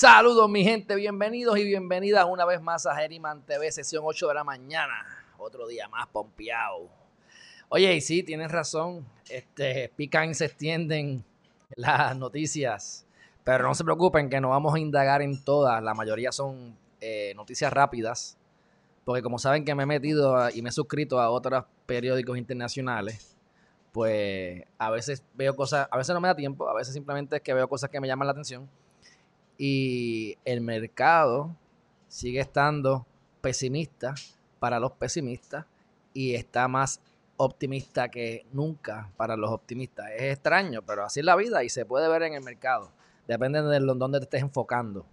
Saludos mi gente, bienvenidos y bienvenidas una vez más a Herriman TV, sesión 8 de la mañana. Otro día más pompeado. Oye, y sí, tienes razón, este, pican y se extienden las noticias, pero no se preocupen que no vamos a indagar en todas, la mayoría son eh, noticias rápidas, porque como saben que me he metido a- y me he suscrito a otros periódicos internacionales, pues a veces veo cosas, a veces no me da tiempo, a veces simplemente es que veo cosas que me llaman la atención y el mercado sigue estando pesimista para los pesimistas y está más optimista que nunca para los optimistas. Es extraño, pero así es la vida y se puede ver en el mercado. Depende de dónde te estés enfocando.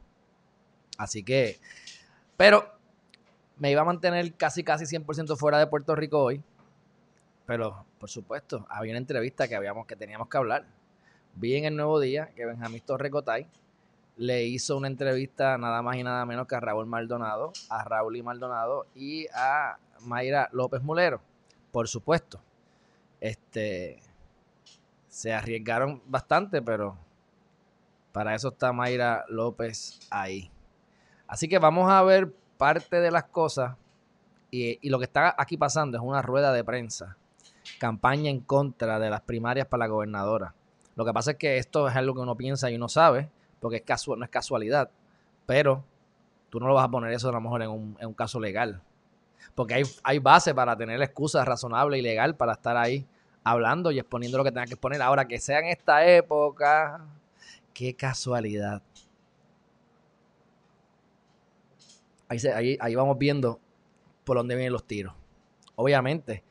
Así que, pero me iba a mantener casi casi 100% fuera de Puerto Rico hoy. Pero, por supuesto, había una entrevista que, habíamos, que teníamos que hablar. Vi en el nuevo día que Benjamín Torrecotay le hizo una entrevista nada más y nada menos que a Raúl Maldonado, a Raúl y Maldonado y a Mayra López Mulero, por supuesto. Este se arriesgaron bastante, pero para eso está Mayra López ahí. Así que vamos a ver parte de las cosas y, y lo que está aquí pasando es una rueda de prensa, campaña en contra de las primarias para la gobernadora. Lo que pasa es que esto es algo que uno piensa y uno sabe, porque es casual, no es casualidad, pero tú no lo vas a poner eso a lo mejor en un, en un caso legal. Porque hay, hay base para tener excusa razonable y legal para estar ahí hablando y exponiendo lo que tenga que exponer. Ahora que sea en esta época, qué casualidad. Ahí, se- ahí, ahí vamos viendo por dónde vienen los tiros. Obviamente,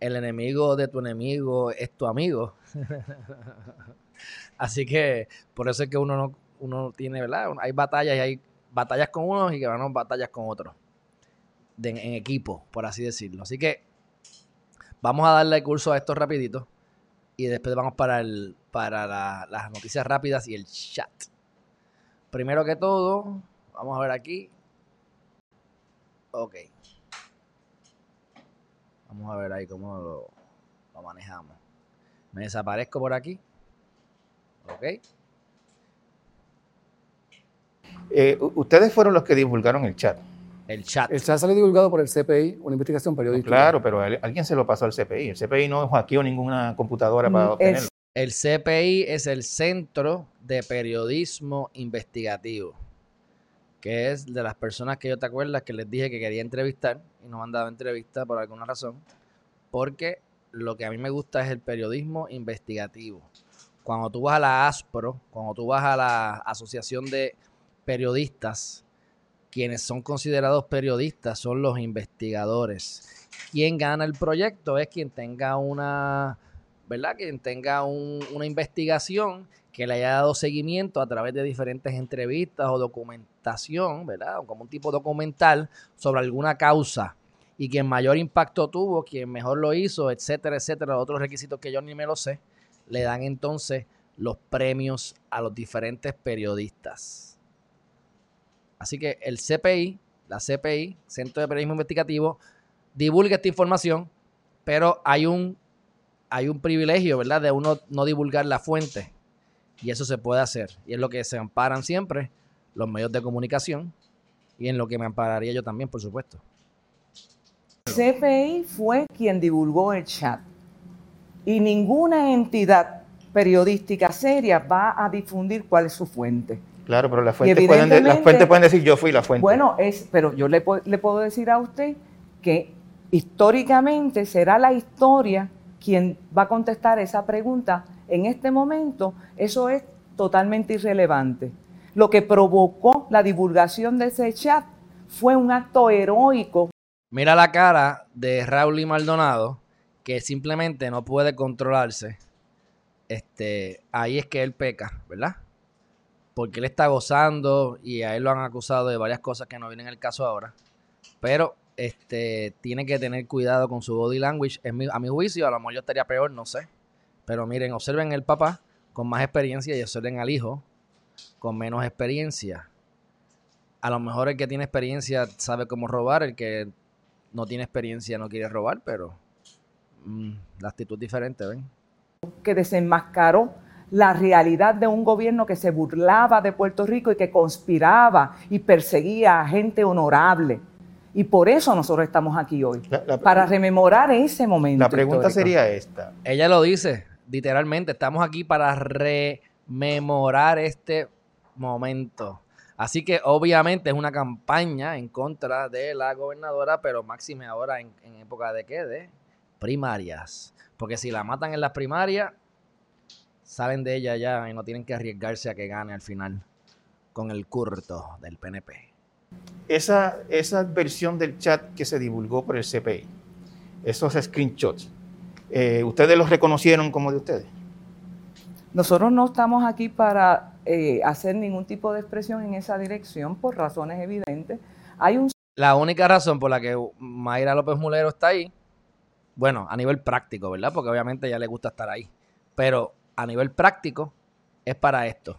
el enemigo de tu enemigo es tu amigo. Así que por eso es que uno no uno tiene, ¿verdad? Hay batallas y hay batallas con unos y que van batallas con otros. En equipo, por así decirlo. Así que vamos a darle curso a esto rapidito. Y después vamos para, el, para la- las noticias rápidas y el chat. Primero que todo, vamos a ver aquí. Ok. Vamos a ver ahí cómo lo, lo manejamos. Me desaparezco por aquí. Ok. Eh, ustedes fueron los que divulgaron el chat. El chat. El chat salió divulgado por el CPI, una investigación periodística. Claro, pero al- alguien se lo pasó al CPI. El CPI no hackeó ninguna computadora para Mm, obtenerlo. es- El CPI es el Centro de Periodismo Investigativo, que es de las personas que yo te acuerdas que les dije que quería entrevistar y no me han dado entrevista por alguna razón, porque lo que a mí me gusta es el periodismo investigativo. Cuando tú vas a la ASPRO, cuando tú vas a la Asociación de Periodistas, quienes son considerados periodistas son los investigadores. Quien gana el proyecto es quien tenga una, ¿verdad? Quien tenga un- una investigación que le haya dado seguimiento a través de diferentes entrevistas o documentación, ¿verdad? O como un tipo documental sobre alguna causa. Y quien mayor impacto tuvo, quien mejor lo hizo, etcétera, etcétera, otros requisitos que yo ni me lo sé, le dan entonces los premios a los diferentes periodistas. Así que el CPI, la CPI, Centro de Periodismo Investigativo, divulga esta información, pero hay un, hay un privilegio, ¿verdad?, de uno no divulgar la fuente. Y eso se puede hacer. Y es lo que se amparan siempre los medios de comunicación y en lo que me ampararía yo también, por supuesto. CPI fue quien divulgó el chat y ninguna entidad periodística seria va a difundir cuál es su fuente. Claro, pero las fuentes, pueden, de- las evidentemente- fuentes pueden decir yo fui la fuente. Bueno, es, pero yo le, le puedo decir a usted que históricamente será la historia quien va a contestar esa pregunta. En este momento, eso es totalmente irrelevante. Lo que provocó la divulgación de ese chat fue un acto heroico Mira la cara de Raúl y Maldonado, que simplemente no puede controlarse. Este, ahí es que él peca, ¿verdad? Porque él está gozando y a él lo han acusado de varias cosas que no vienen el caso ahora. Pero este, tiene que tener cuidado con su body language. A mi juicio, a lo mejor yo estaría peor, no sé. Pero miren, observen el papá con más experiencia y observen al hijo con menos experiencia. A lo mejor el que tiene experiencia sabe cómo robar, el que no tiene experiencia no quiere robar, pero mm, la actitud es diferente, ¿ven? que desenmascaró la realidad de un gobierno que se burlaba de Puerto Rico y que conspiraba y perseguía a gente honorable. Y por eso nosotros estamos aquí hoy, La- la- para rememorar ese momento. La pregunta histórico. sería esta. Ella lo dice, literalmente, estamos aquí para rememorar este momento. Así que obviamente es una campaña en contra de la gobernadora, pero máxime ahora en, en época de qué? De primarias. Porque si la matan en las primarias, salen de ella ya y no tienen que arriesgarse a que gane al final con el curto del PNP. Esa, esa versión del chat que se divulgó por el CPI, esos screenshots, eh, ¿ustedes los reconocieron como de ustedes? Nosotros no estamos aquí para eh, hacer ningún tipo de expresión en esa dirección por razones evidentes. Hay un La única razón por la que Mayra López Mulero está ahí, bueno, a nivel práctico, ¿verdad? Porque obviamente a ella le gusta estar ahí. Pero a nivel práctico es para esto.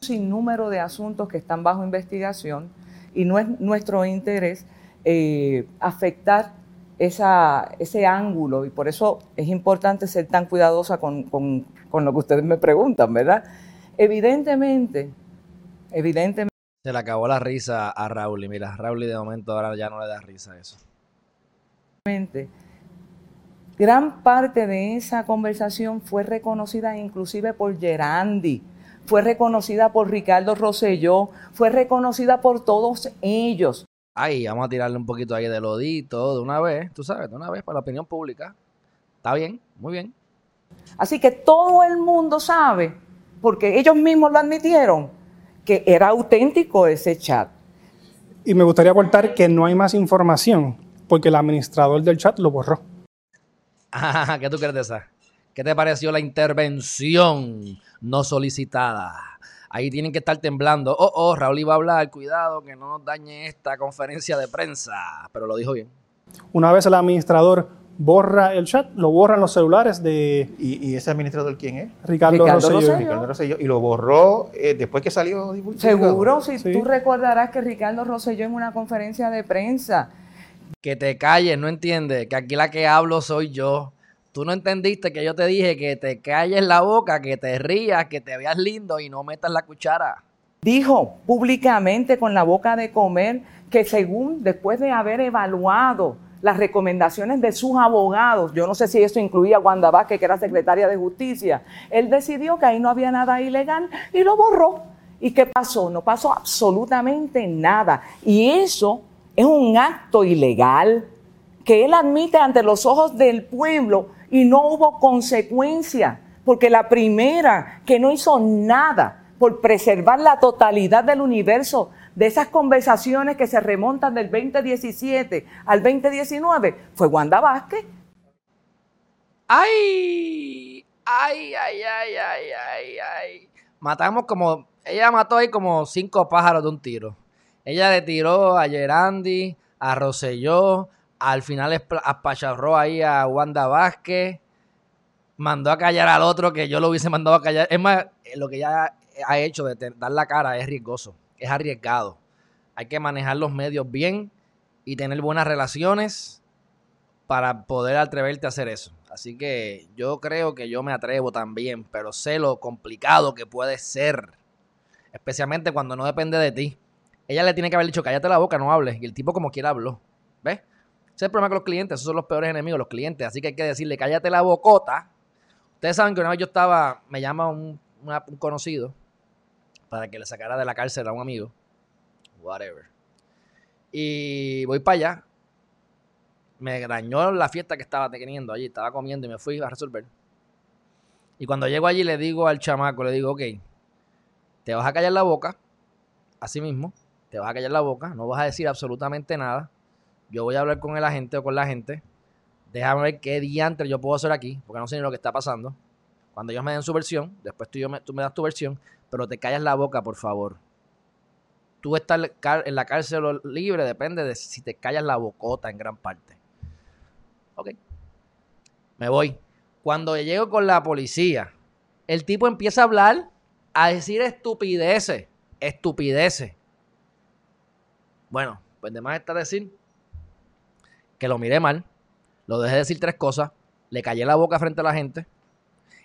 sinnúmero de asuntos que están bajo investigación y no es nuestro interés eh, afectar esa, ese ángulo y por eso es importante ser tan cuidadosa con, con- con lo que ustedes me preguntan, ¿verdad? Evidentemente, evidentemente, Se le acabó la risa a Raúl y mira, Raúl de momento ahora ya no le da risa eso. Gran parte de esa conversación fue reconocida inclusive por Gerandi, fue reconocida por Ricardo Rosselló, fue reconocida por todos ellos. Ay, vamos a tirarle un poquito ahí de lodito de una vez, tú sabes, de una vez para la opinión pública. Está bien, muy bien. Así que todo el mundo sabe, porque ellos mismos lo admitieron, que era auténtico ese chat. Y me gustaría aportar que no hay más información, porque el administrador del chat lo borró. Ah, ¿Qué tú crees de esa? ¿Qué te pareció la intervención no solicitada? Ahí tienen que estar temblando. Oh, oh, Raúl iba a hablar, cuidado que no nos dañe esta conferencia de prensa. Pero lo dijo bien. Una vez el administrador borra el chat, lo borran los celulares de ¿Y, y ese administrador quién es? Ricardo, Ricardo Rosselló. Rosselló. Ricardo Rosselló, y lo borró eh, después que salió divulgado. Seguro, si Sí. tú recordarás que Ricardo Rosselló en una conferencia de prensa Que te calles, no entiendes. Que aquí la que hablo soy yo. Tú no entendiste que yo te dije que te calles la boca, que te rías, que te veas lindo y no metas la cuchara. dijo públicamente con la boca de comer que según después de haber evaluado las recomendaciones de sus abogados, yo no sé si eso incluía a Wanda Vázquez, que era secretaria de Justicia, él decidió que ahí no había nada ilegal y lo borró. ¿Y qué pasó? No pasó absolutamente nada. Y eso es un acto ilegal que él admite ante los ojos del pueblo y no hubo consecuencia, porque la primera que no hizo nada por preservar la totalidad del universo de esas conversaciones que se remontan del 2017 al 2019 fue Wanda Vázquez. ¡Ay! ¡Ay, ay, ay, ay, ay, ay! Matamos como. Ella mató ahí como cinco pájaros de un tiro. Ella le tiró a Gerandi, a Rosselló, al final apacharró ahí a Wanda Vázquez, mandó a callar al otro que yo lo hubiese mandado a callar. Es más, eh, lo que ella ha hecho de dar la cara es riesgoso, es arriesgado. Hay que manejar los medios bien y tener buenas relaciones para poder atreverte a hacer eso. Así que yo creo que yo me atrevo también, pero sé lo complicado que puede ser, especialmente cuando no depende de ti. Ella le tiene que haber dicho, cállate la boca, no hables, y el tipo como quiera habló. ¿Ves? Ese es el problema con los clientes, esos son los peores enemigos, los clientes. Así que hay que decirle, cállate la bocota. Ustedes saben que una vez yo estaba, me llama un, un conocido para que le sacara de la cárcel a un amigo. Whatever. Y voy para allá me dañó la fiesta que estaba teniendo allí. Estaba comiendo y me fui a resolver. Y cuando llego allí le digo al chamaco, le digo, ok, te vas a callar la boca, así mismo, te vas a callar la boca, no vas a decir absolutamente nada. Yo voy a hablar con el agente o con la gente. Déjame ver qué diantre yo puedo hacer aquí, porque no sé ni lo que está pasando. Cuando ellos me den su versión, después tú, yo me, tú me das tu versión, pero te callas la boca, por favor. tú car- en la cárcel libre depende de si te callas la bocota en gran parte. Ok. Me voy. Cuando llego con la policía, el tipo empieza a hablar, a decir estupideces, estupideces. Bueno, pues de más está decir que lo miré mal, lo dejé decir tres cosas, le callé la boca frente a la gente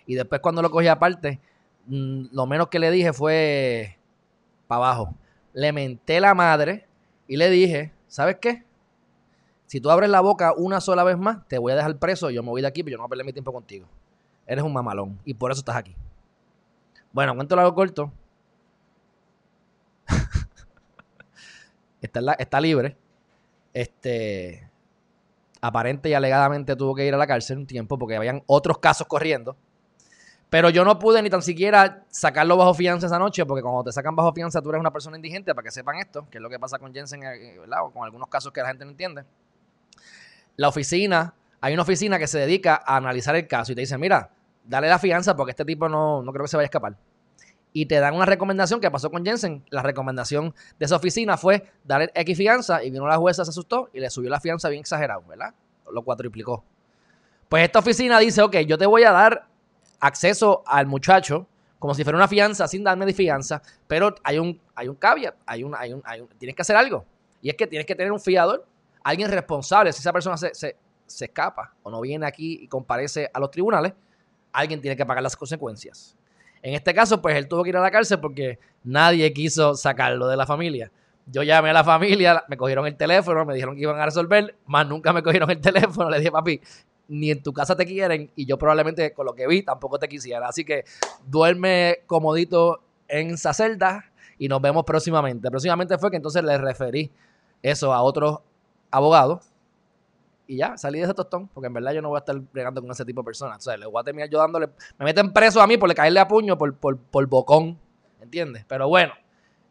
y después cuando lo cogí aparte, mm, lo menos que le dije fue para abajo. Le menté la madre y le dije, ¿sabes qué? Si tú abres la boca una sola vez más, te voy a dejar preso, yo me voy de aquí, pero yo no voy a perder mi tiempo contigo. Eres un mamalón y por eso estás aquí. Bueno, cuento lo hago corto. Está, la- está libre. Este aparente y alegadamente tuvo que ir a la cárcel un tiempo porque habían otros casos corriendo. Pero yo no pude ni tan siquiera sacarlo bajo fianza esa noche, porque cuando te sacan bajo fianza tú eres una persona indigente, para que sepan esto, que es lo que pasa con Jensen, eh, ¿verdad? O con algunos casos que la gente no entiende. La oficina, hay una oficina que se dedica a analizar el caso y te dicen, mira, dale la fianza porque este tipo no, no creo que se vaya a escapar. Y te dan una recomendación que pasó con Jensen. La recomendación de esa oficina fue darle X fianza y vino la jueza, se asustó y le subió la fianza bien exagerado, ¿verdad? Lo cuatriplicó. Pues esta oficina dice, ok, yo te voy a dar acceso al muchacho como si fuera una fianza sin darme de fianza, pero hay un, hay un caveat, hay un, hay un, hay un- tienes que hacer algo. Y es que tienes que tener un fiador, alguien responsable. Si esa persona se, se- se escapa o no viene aquí y comparece a los tribunales, alguien tiene que pagar las consecuencias. En este caso, pues él tuvo que ir a la cárcel porque nadie quiso sacarlo de la familia. Yo llamé a la familia, me cogieron el teléfono, me dijeron que iban a resolver, más nunca me cogieron el teléfono. Le dije, papi, ni en tu casa te quieren y yo probablemente con lo que vi tampoco te quisiera. Así que duerme comodito en esa celda y nos vemos próximamente. Próximamente fue que entonces le referí eso a otros abogados y ya, salí de ese tostón, porque en verdad yo no voy a estar bregando con ese tipo de personas. O sea, le voy a terminar yo dándole, me meten preso a mí por le caerle a puño por, por, por bocón, ¿entiendes? Pero bueno,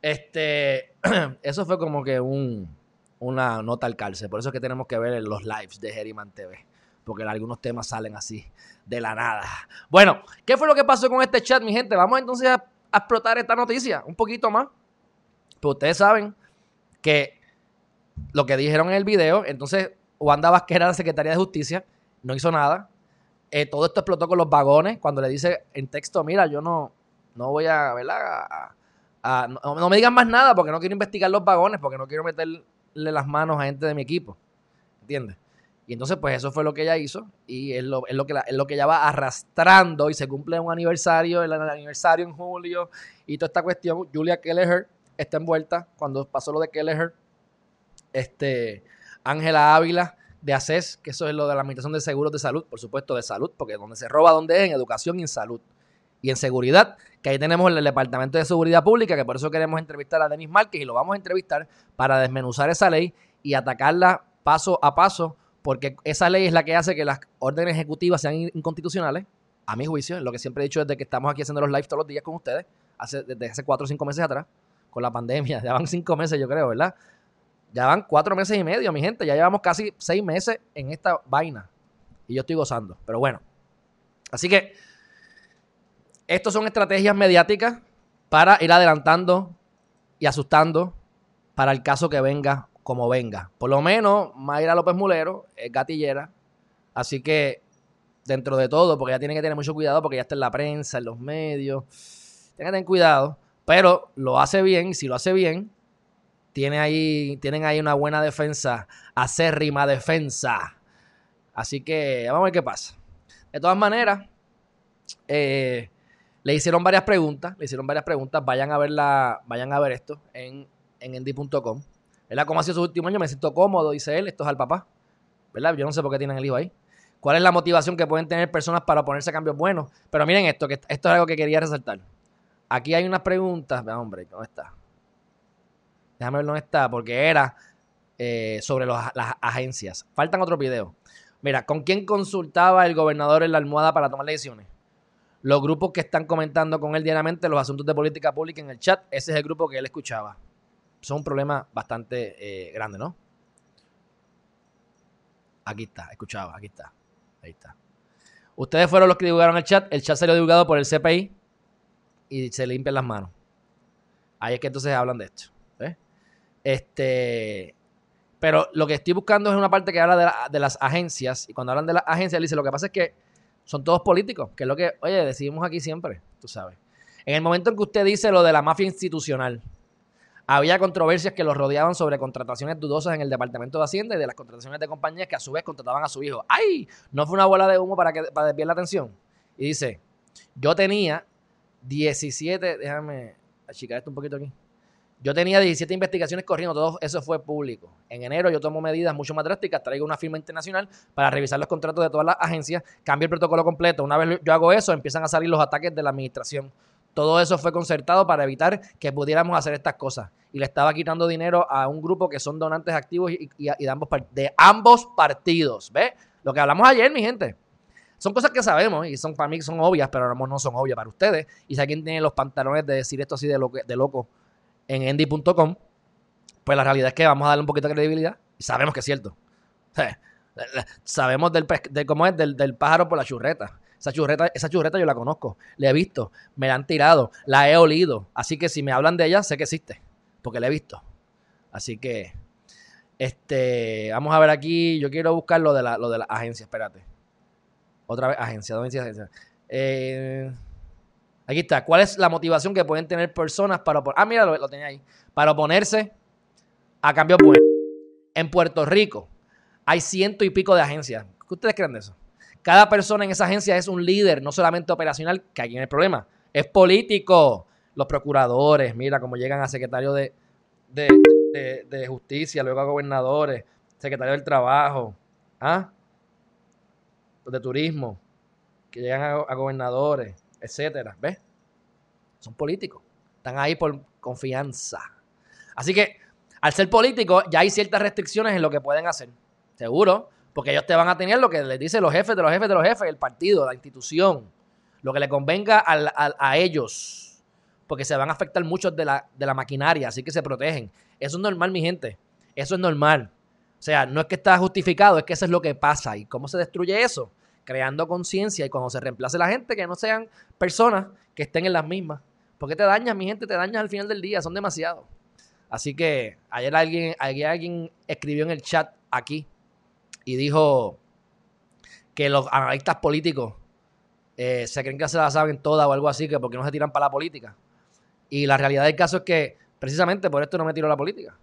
este, eso fue como que un, una nota al cárcel. Por eso es que tenemos que ver los lives de Geriman TV, porque algunos temas salen así, de la nada. Bueno, ¿qué fue lo que pasó con este chat, mi gente? Vamos entonces a, a explotar esta noticia un poquito más. Pues ustedes saben que lo que dijeron en el video, entonces Wanda Vázquez era la secretaria de Justicia, no hizo nada. Eh, todo esto explotó con los vagones, cuando le dice en texto, mira, yo no, no voy a, ¿verdad? No, me digan más nada porque no quiero investigar los vagones, porque no quiero meterle las manos a gente de mi equipo. ¿Entiendes? Y entonces, pues eso fue lo que ella hizo y es lo, que, es lo que ella va arrastrando y se cumple un aniversario, el aniversario en julio y toda esta cuestión. Julia Kelleher está envuelta cuando pasó lo de Kelleher. Este, Ángela Ávila de ACES, que eso es lo de la Administración de Seguros de Salud, por supuesto de salud, porque donde se roba, donde es, en educación y en salud. Y en seguridad, que ahí tenemos el Departamento de Seguridad Pública, que por eso queremos entrevistar a Denis Márquez y lo vamos a entrevistar para desmenuzar esa ley y atacarla paso a paso, porque esa ley es la que hace que las órdenes ejecutivas sean in- inconstitucionales, a mi juicio, es lo que siempre he dicho desde que estamos aquí haciendo los lives todos los días con ustedes, hace, desde hace cuatro o cinco meses atrás, con la pandemia, ya van cinco meses yo creo, ¿verdad? Ya van cuatro meses y medio, mi gente. Ya llevamos casi seis meses en esta vaina. Y yo estoy gozando. Pero bueno. Así que estos son estrategias mediáticas para ir adelantando y asustando para el caso que venga como venga. Por lo menos Mayra López Mulero es gatillera. Así que dentro de todo, porque ya tiene que tener mucho cuidado porque ya está en la prensa, en los medios. Tener cuidado. Pero lo hace bien. Si lo hace bien, tienen ahí una buena defensa, acérrima defensa. Así que vamos a ver qué pasa. De todas maneras, eh, le hicieron varias preguntas, le hicieron varias preguntas. Vayan a ver la, vayan a ver esto en, en endy.com. ¿Verdad? ¿Cómo ha sido su último año? Me siento cómodo, dice él. Esto es al papá. ¿Verdad? Yo no sé por qué tienen el hijo ahí. ¿Cuál es la motivación que pueden tener personas para oponerse a cambios buenos? Pero miren esto, esto es algo que quería resaltar. Aquí hay unas preguntas. Hombre, ¿dónde está? Déjame ver dónde está, porque era eh, sobre las agencias. Faltan otros videos. Mira, ¿con quién consultaba el gobernador en la almohada para tomar decisiones? Los grupos que están comentando con él diariamente los asuntos de política pública en el chat, ese es el grupo que él escuchaba. Es un problema bastante eh, grande, ¿no? Aquí está, escuchaba, aquí está. Ahí está. Ustedes fueron los que divulgaron el chat. El chat salió divulgado por el CPI y se limpian las manos. Ahí es que entonces hablan de esto. Este, pero lo que estoy buscando es una parte que habla de, la- de las agencias. Y cuando hablan de las agencias, dice, lo que pasa es que son todos políticos, que es lo que, oye, decidimos aquí siempre, tú sabes. En el momento en que usted dice lo de la mafia institucional, había controversias que los rodeaban sobre contrataciones dudosas en el Departamento de Hacienda y de las contrataciones de compañías que a su vez contrataban a su hijo. ¡Ay! No fue una bola de humo para, que, para desviar la atención. Y dice, yo tenía 17, déjame achicar esto un poquito aquí. Yo tenía 17 investigaciones corriendo, todo eso fue público. En enero yo tomo medidas mucho más drásticas, traigo una firma internacional para revisar los contratos de todas las agencias, cambio el protocolo completo. Una vez yo hago eso, empiezan a salir los ataques de la administración. Todo eso fue concertado para evitar que pudiéramos hacer estas cosas. Y le estaba quitando dinero a un grupo que son donantes activos y, de, ambos, partidos. ¿Ves? Lo que hablamos ayer, mi gente. Son cosas que sabemos y son para mí son obvias, pero lo no son obvias para ustedes. Y si alguien tiene los pantalones de decir esto así de, loco- de loco en endy.com, pues la realidad es que vamos a darle un poquito de credibilidad y sabemos que es cierto. Sabemos del, de cómo es del, del pájaro por la churreta. Esa churreta, esa churreta yo la conozco, la he visto, me la han tirado, la he olido. Así que si me hablan de ella, sé que existe, porque la he visto. Así que, este, vamos a ver aquí, yo quiero buscar lo de la, lo de la agencia, espérate. Otra vez, agencia, ¿dónde dice agencia? Eh, aquí está. ¿Cuál es la motivación que pueden tener personas para oponer? Ah, mira, lo, tenía ahí. Para oponerse a cambio bueno. En Puerto Rico hay ciento y pico de agencias. ¿Qué ustedes creen de eso? Cada persona en esa agencia es un líder, no solamente operacional, que aquí en el problema, es político. Los procuradores, mira cómo llegan a secretario de, de, justicia, luego a gobernadores, secretario del trabajo, ¿ah? de turismo, que llegan a gobernadores, etcétera. ¿Ves? Son políticos. Están ahí por confianza. Así que, al ser políticos, ya hay ciertas restricciones en lo que pueden hacer. Seguro. Porque ellos te van a tener lo que les dicen los jefes de los jefes de los jefes, el partido, la institución. Lo que le convenga a ellos. Porque se van a afectar muchos de la, de la maquinaria, así que se protegen. Eso es normal, mi gente. Eso es normal. O sea, no es que está justificado, es que eso es lo que pasa. ¿Y cómo se destruye eso? Creando conciencia y cuando se reemplace la gente, que no sean personas que estén en las mismas. Porque te dañas, mi gente, te dañas al final del día, son demasiados. Así que ayer alguien, ayer alguien escribió en el chat aquí y dijo que los analistas políticos eh, se creen que se la saben todas o algo así, que porque no se tiran para la política. Y la realidad del caso es que precisamente por esto no me tiro a la política.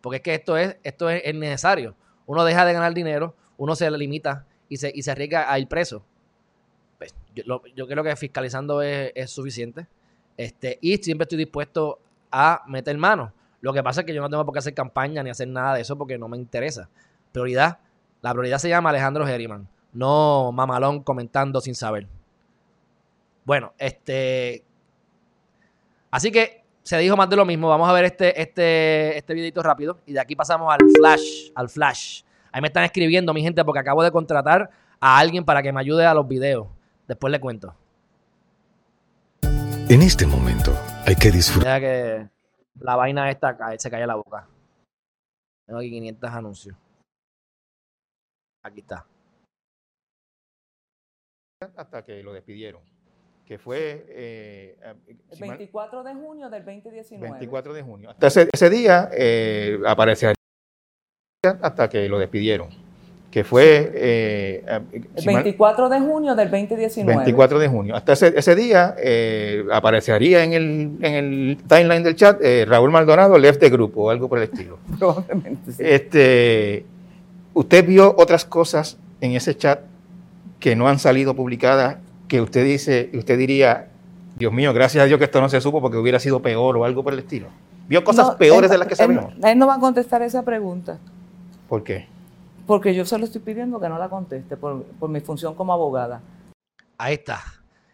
Porque es que esto es, esto es, es necesario. Uno deja de ganar dinero, uno se limita y se, y se arriesga a ir preso. Pues, yo, lo- creo que fiscalizando es, es suficiente. Este, y siempre estoy dispuesto a meter mano. Lo que pasa es que yo no tengo por qué hacer campaña ni hacer nada de eso porque no me interesa. Prioridad. La prioridad se llama Alejandro Geriman, no mamalón comentando sin saber. Bueno, este. Así que se dijo más de lo mismo. Vamos a ver este, este, este videito rápido. Y de aquí pasamos al flash. Al flash. Ahí me están escribiendo, mi gente, porque acabo de contratar a alguien para que me ayude a los videos. Después le cuento. En este momento hay que disfrutar. Que la vaina esta cae- se cae la boca. Tengo aquí 500 anuncios. Aquí está. hasta que lo despidieron, que fue eh, eh, El si mal- 24 de junio del 2019. 24 de junio. Hasta ese, ese día eh, aparecería hasta que lo despidieron, que fue eh, eh, El mal- 24 de junio del 2019. 24 de junio. Hasta ese, ese día eh, aparecería en el, en el timeline del chat eh, Raúl Maldonado left the grupo o algo por el estilo. Probablemente sí. Este, ¿Usted vio otras cosas en ese chat que no han salido publicadas que usted dice, usted diría, Dios mío, gracias a Dios que esto no se supo porque hubiera sido peor o algo por el estilo? ¿Vio cosas No, peores él- de las que él- sabemos? Él, no va a contestar esa pregunta, ¿Por qué? porque yo se lo estoy pidiendo que no la conteste por, por mi función como abogada. Ahí está.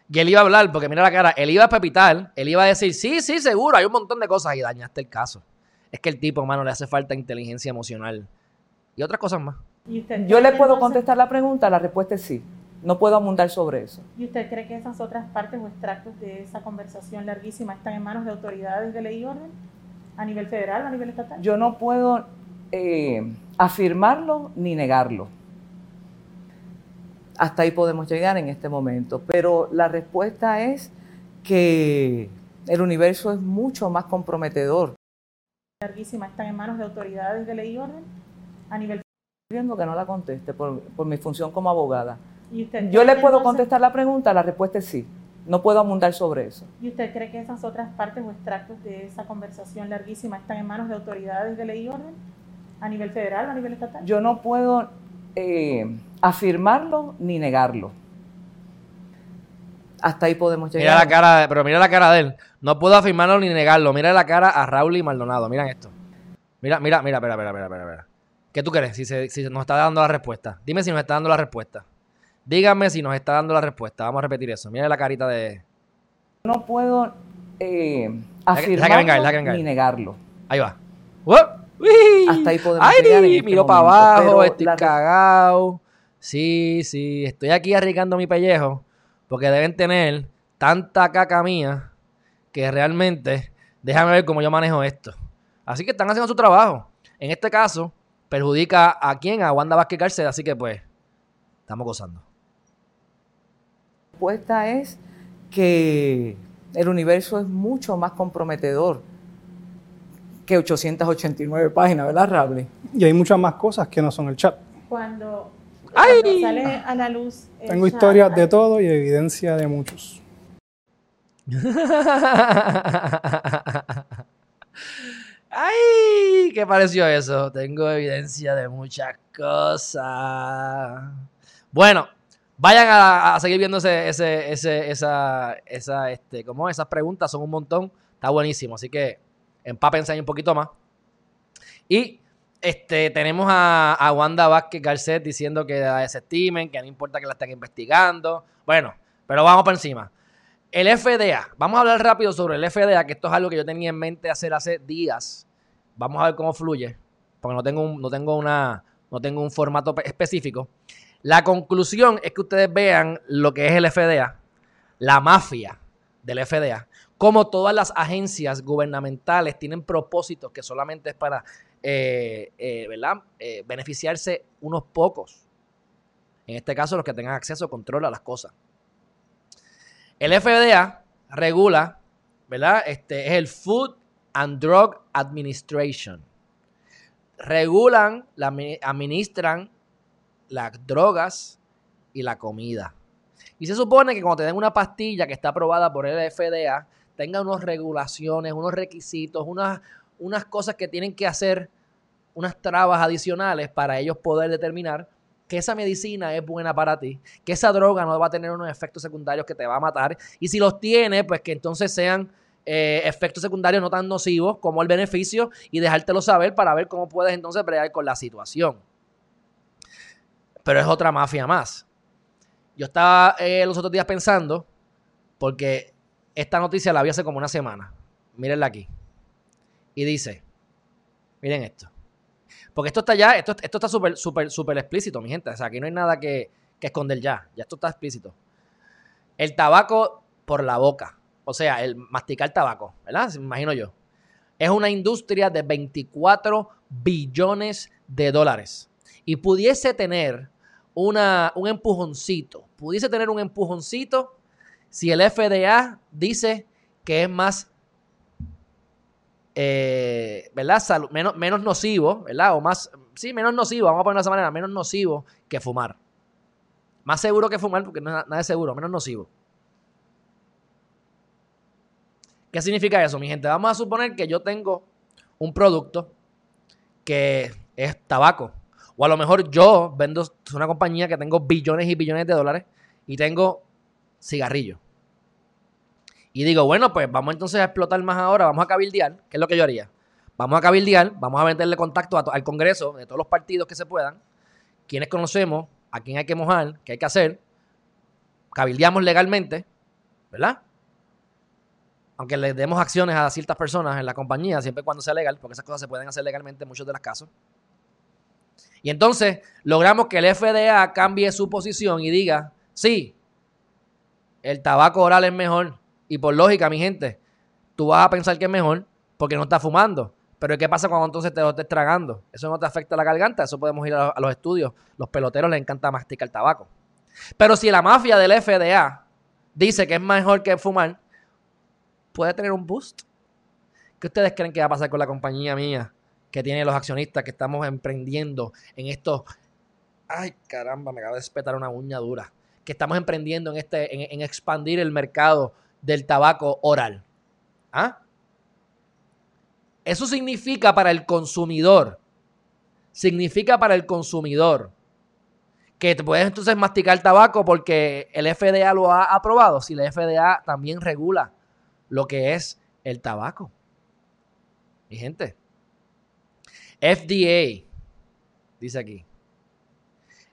Y él iba a hablar, porque mira la cara, él iba a pepitar, él iba a decir, sí, sí, seguro, hay un montón de cosas y dañaste el caso. Es que el tipo, hermano, le hace falta inteligencia emocional. Y otras cosas más. ¿Y usted Yo le puedo entonces- contestar la pregunta, la respuesta es sí. No puedo abundar sobre eso. ¿Y usted cree que esas otras partes o extractos de esa conversación larguísima están en manos de autoridades de ley y orden? ¿A nivel federal o a nivel estatal? Yo no puedo eh, afirmarlo ni negarlo. Hasta ahí podemos llegar en este momento. Pero la respuesta es que el universo es mucho más comprometedor larguísima están en manos de autoridades de ley y orden a nivel Pidiendo que no la conteste por, por mi función como abogada. ¿Y usted Yo le puedo entonces- contestar la pregunta, la respuesta es sí. No puedo abundar sobre eso. ¿Y usted cree que esas otras partes o extractos de esa conversación larguísima están en manos de autoridades de ley y orden a nivel federal o a nivel estatal? Yo no puedo eh, afirmarlo ni negarlo. Hasta ahí podemos llegar. Mira la cara, de- pero mira la cara de él. No puedo afirmarlo ni negarlo. Mira la cara a Raúl y Maldonado. Miren esto. Mira, mira, mira, espera, espera, espera, espera, espera. ¿Qué tú crees? Si, se- si nos está dando la respuesta. Dime si nos está dando la respuesta. Dígame si nos está dando la respuesta. Vamos a repetir eso. Mira la carita de. No puedo eh, deja que afirmarlo venga él, deja que venga ni negarlo. Ahí va. ¡Uy! Hasta ahí podemos ¡Ay! llegar en este miro para abajo, pero estoy la- cagado. Sí, sí, estoy aquí arriesgando mi pellejo porque deben tener tanta caca mía que realmente déjame ver cómo yo manejo esto. Así que están haciendo su trabajo. En este caso, perjudica a quién, a Wanda Vázquez García, así que pues estamos gozando. La respuesta es que el universo es mucho más comprometedor que 889 páginas, ¿verdad, Rable? Y hay muchas más cosas que no son el chat. Cuando, ¡Ay! cuando sale a la luz. el Tengo chat, historias de todo y evidencia de muchos. ¡Ay! ¿Qué pareció eso? Tengo evidencia de muchas cosas. Bueno, vayan a, a seguir viendo ese, ese, ese, esa, esa, este, ¿cómo? Esas preguntas son un montón. Está buenísimo. Así que empápense ahí un poquito más. Y este, tenemos a, a Wanda Vázquez Garcet diciendo que la desestimen, que no importa que la estén investigando. Bueno, pero vamos por encima. El FDA, vamos a hablar rápido sobre el FDA, que esto es algo que yo tenía en mente hacer hace días. Vamos a ver cómo fluye, porque no tengo un, no tengo una, no tengo un formato pe- específico. La conclusión es que ustedes vean lo que es el FDA, la mafia del FDA, como todas las agencias gubernamentales tienen propósitos que solamente es para eh, eh. Eh, beneficiarse unos pocos. En este caso, los que tengan acceso, control a las cosas. El FDA regula, ¿verdad? Este es el Food and Drug Administration. Regulan, la, admi- administran las drogas y la comida. Y se supone que cuando te den una pastilla que está aprobada por el FDA, tenga unas regulaciones, unos requisitos, unas, unas cosas que tienen que hacer, unas trabas adicionales para ellos poder determinar que esa medicina es buena para ti, que esa droga no va a tener unos efectos secundarios que te va a matar, y si los tiene, pues que entonces sean eh, efectos secundarios no tan nocivos como el beneficio y dejártelo saber para ver cómo puedes entonces bregar con la situación. Pero es otra mafia más. Yo estaba eh, los otros días pensando, porque esta noticia la vi hace como una semana. Mírenla aquí. Y dice, miren esto. Porque esto está ya, esto, esto está súper, súper, súper explícito, mi gente. O sea, aquí no hay nada que, que esconder ya. Ya esto está explícito. El tabaco por la boca. O sea, el masticar tabaco, ¿verdad? Me imagino yo. Es una industria de 24 billones de dólares. Y pudiese tener una, un empujoncito. Pudiese tener un empujoncito si el FDA dice que es más eh, ¿verdad? Salu- menos, menos nocivo, ¿verdad? O más, sí, menos nocivo, vamos a ponerlo de esa manera, menos nocivo que fumar. Más seguro que fumar, porque nada es seguro, menos nocivo. ¿Qué significa eso, mi gente? Vamos a suponer que yo tengo un producto que es tabaco. O a lo mejor yo vendo una compañía que tengo billones y billones de dólares y tengo cigarrillos. Y digo, bueno, pues vamos entonces a explotar más ahora, vamos a cabildear, que es lo que yo haría. Vamos a cabildear, vamos a meterle contacto a al Congreso de todos los partidos que se puedan, quienes conocemos, a quién hay que mojar, qué hay que hacer, cabildeamos legalmente, ¿verdad? Aunque le demos acciones a ciertas personas en la compañía, siempre y cuando sea legal, porque esas cosas se pueden hacer legalmente en muchos de los casos. Y entonces logramos que el FDA cambie su posición y diga, sí, el tabaco oral es mejor. Y por lógica, mi gente, tú vas a pensar que es mejor porque no estás fumando. Pero ¿qué pasa cuando entonces te lo estés tragando? Eso no te afecta la garganta, eso podemos ir a, los estudios. Los peloteros les encanta masticar tabaco. Pero si la mafia del FDA dice que es mejor que fumar, puede tener un boost. ¿Qué ustedes creen que va a pasar con la compañía mía que tiene los accionistas que estamos emprendiendo en estos... Ay, caramba, me acaba de espetar una uña dura. Que estamos emprendiendo en, este, en expandir el mercado del tabaco oral. ¿Ah? Eso significa para el consumidor. Significa para el consumidor que te puedes entonces masticar tabaco porque el FDA lo ha aprobado. Si la FDA también regula lo que es el tabaco. Mi gente. FDA. Dice aquí.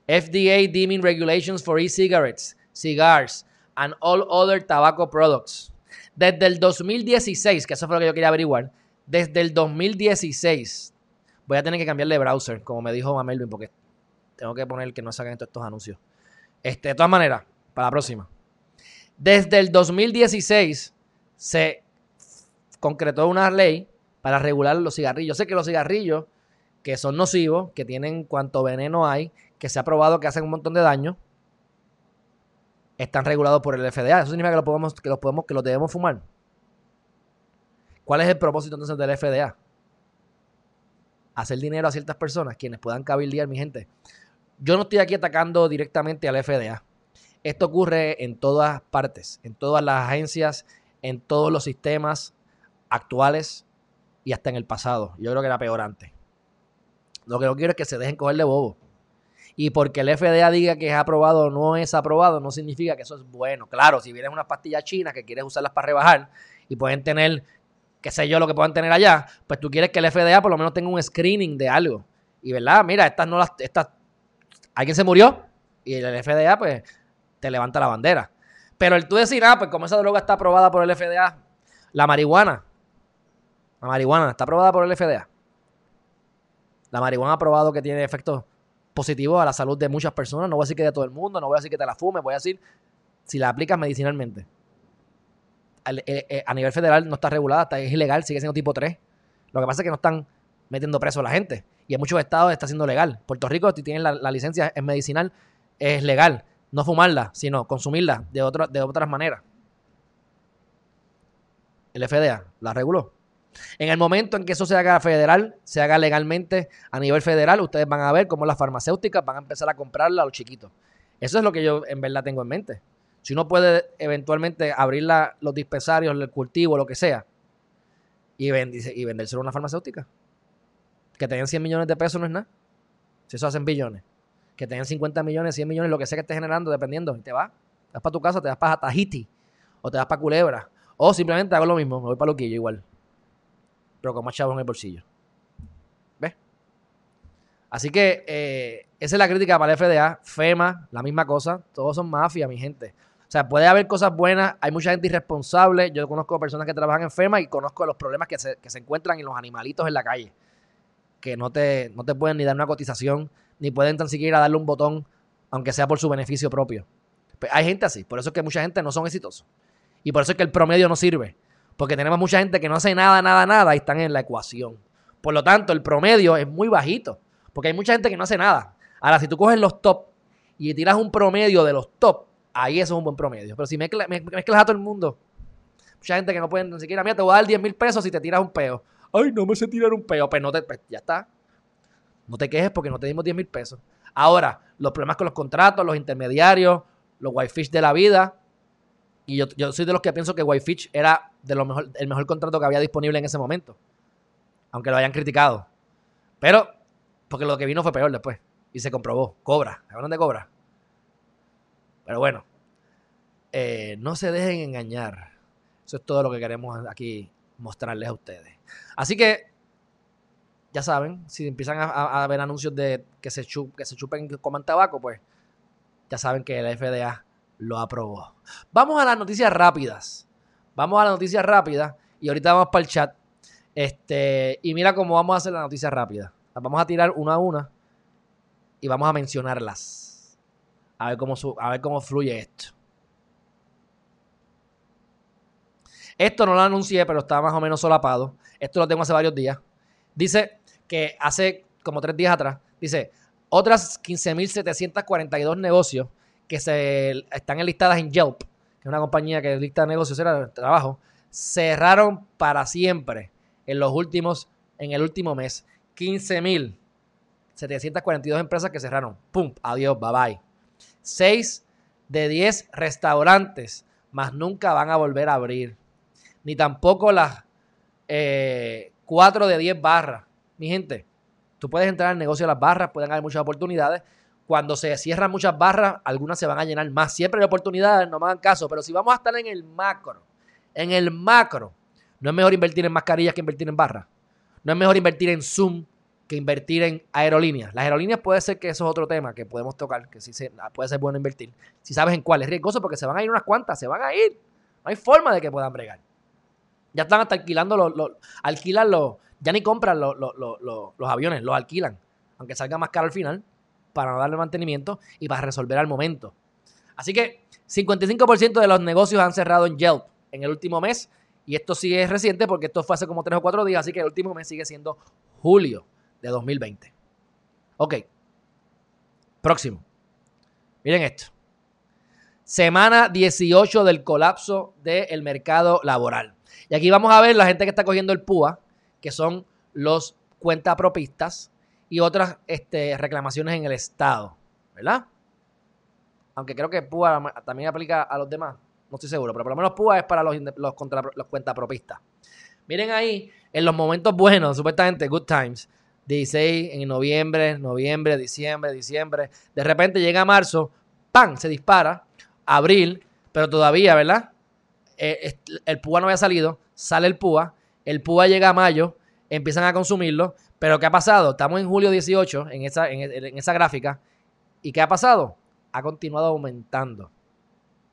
FDA deeming regulations for e-cigarettes, cigars, and all other tobacco products. Desde el 2016, que eso fue lo que yo quería averiguar, desde el 2016, voy a tener que cambiarle de browser, como me dijo Mamelvin, porque tengo que poner que no saquen estos anuncios. Este, de todas maneras, para la próxima. Desde el 2016 se concretó una ley para regular los cigarrillos. Sé que los cigarrillos que son nocivos, que tienen cuanto veneno hay, que se ha probado que hacen un montón de daño, están regulados por el FDA. Eso significa que los que los podemos, que los debemos fumar. ¿Cuál es el propósito entonces del FDA? Hacer dinero a ciertas personas, quienes puedan cabildear, mi gente. Yo no estoy aquí atacando directamente al FDA. Esto ocurre en todas partes, en todas las agencias, en todos los sistemas actuales y hasta en el pasado. Yo creo que era peor antes. Lo que no quiero es que se dejen coger de bobo. Y porque el FDA diga que es aprobado o no es aprobado, no significa que eso es bueno. Claro, si vienes unas pastillas chinas que quieres usarlas para rebajar y pueden tener, qué sé yo, lo que puedan tener allá, pues tú quieres que el FDA por lo menos tenga un screening de algo. Y verdad, mira, estas no las, estas, alguien se murió y el FDA pues te levanta la bandera. Pero el tú decir, ah, pues como esa droga está aprobada por el FDA, la marihuana, la marihuana está aprobada por el FDA. La marihuana ha probado que tiene efectos positivos a la salud de muchas personas. No voy a decir que de todo el mundo, no voy a decir que te la fumes, voy a decir si la aplicas medicinalmente. Eh, eh, a nivel federal no está regulada, está, es ilegal, sigue siendo tipo 3. Lo que pasa es que no están metiendo preso a la gente. Y en muchos estados está siendo legal. Puerto Rico, si tienen la, licencia en medicinal, es legal. No fumarla, sino consumirla de, de otras maneras. El FDA la reguló. En el momento en que eso se haga federal, se haga legalmente a nivel federal, ustedes van a ver cómo las farmacéuticas van a empezar a comprarla a los chiquitos. Eso es lo que yo en verdad tengo en mente. Si uno puede eventualmente abrir los dispensarios, el cultivo, lo que sea, y, y vendérselo a una farmacéutica. Que tengan 100 millones de pesos no es nada. Si eso hacen billones. Que tengan 50 millones, 100 millones, lo que sea que esté generando, dependiendo. Y te vas. Te vas para tu casa, te vas para Tahiti. O te vas para Culebra. O simplemente hago lo mismo, me voy para Loquillo igual pero con más chavos en el bolsillo. ¿Ves? Así que eh, esa es la crítica para el FDA. FEMA, la misma cosa. Todos son mafia, mi gente. O sea, puede haber cosas buenas, hay mucha gente irresponsable. Yo conozco personas que trabajan en FEMA y conozco los problemas que se, encuentran en los animalitos en la calle. Que no te, no te pueden ni dar una cotización, ni pueden tan siquiera darle un botón, aunque sea por su beneficio propio. Pues hay gente así, por eso es que mucha gente no son exitosos. Y por eso es que el promedio no sirve. Porque tenemos mucha gente que no hace nada, nada, nada y están en la ecuación. Por lo tanto, el promedio es muy bajito. Porque hay mucha gente que no hace nada. Ahora, si tú coges los top y tiras un promedio de los top, ahí eso es un buen promedio. Pero si mezclas, a todo el mundo, mucha gente que no puede ni siquiera, mira, te voy a dar 10 mil pesos si te tiras un peo. Ay, no me sé tirar un peo. Pues no te, pues ya está. No te quejes porque no te dimos 10 mil pesos. Ahora, los problemas con los contratos, los intermediarios, los whitefish de la vida, y yo, soy de los que pienso que Whitefish era de lo mejor, el mejor contrato que había disponible en ese momento. Aunque lo hayan criticado. Pero, porque lo que vino fue peor después. Y se comprobó. Cobra. ¿Hablan de cobra? Pero bueno. Eh, no se dejen engañar. Eso es todo lo que queremos aquí mostrarles a ustedes. Así que, ya saben, si empiezan a, ver anuncios de que se, que se chupen y coman tabaco, pues ya saben que el FDA lo aprobó. Vamos a las noticias rápidas. Vamos a las noticias rápidas y ahorita vamos para el chat. Este, y mira cómo vamos a hacer la noticia rápida. Las vamos a tirar una a una y vamos a mencionarlas. A ver cómo, a ver cómo fluye esto. Esto no lo anuncié, pero está más o menos solapado. Esto lo tengo hace varios días. Dice que hace como tres días atrás, dice, otras 15.742 negocios que se están enlistadas en Yelp, que es una compañía que lista negocios, era trabajo, cerraron para siempre en los últimos, en el último mes. 15.742 empresas que cerraron. ¡Pum! Adiós, bye bye. 6 de 10 restaurantes, más nunca van a volver a abrir. Ni tampoco las eh, 4 de 10 barras. Mi gente, tú puedes entrar al negocio de las barras, pueden haber muchas oportunidades. Cuando se cierran muchas barras, algunas se van a llenar más. Siempre hay oportunidades, no me hagan caso. Pero si vamos a estar en el macro, en el macro, no es mejor invertir en mascarillas que invertir en barras. No es mejor invertir en Zoom que invertir en aerolíneas. Las aerolíneas puede ser que eso es otro tema que podemos tocar, que sí se, puede ser bueno invertir. Si sabes en cuál es riesgoso, porque se van a ir unas cuantas, se van a ir. No hay forma de que puedan bregar. Ya están hasta alquilando los, alquilan los, ya ni compran los, los aviones, los alquilan, aunque salga más caro al final, para no darle mantenimiento y para resolver al momento. Así que 55% de los negocios han cerrado en Yelp en el último mes. Y esto sí es reciente porque esto fue hace como 3 o 4 días, así que el último mes sigue siendo julio de 2020. Ok. Próximo. Miren esto. Semana 18 del colapso del mercado laboral. Y aquí vamos a ver la gente que está cogiendo el PUA, que son los cuentapropistas y otras este, reclamaciones en el Estado, ¿verdad? Aunque creo que PUA también aplica a los demás, no estoy seguro, pero por lo menos PUA es para los, contra, los cuentapropistas. Miren ahí, en los momentos buenos, supuestamente, good times, 16 en noviembre, noviembre, diciembre, diciembre. De repente llega marzo, ¡pam! Se dispara. Abril, pero todavía, ¿verdad? Eh, el púa no había salido, sale el púa, el púa llega a mayo, empiezan a consumirlo, pero ¿qué ha pasado? Estamos en julio 18, en esa, en, esa gráfica, ¿y qué ha pasado? Ha continuado aumentando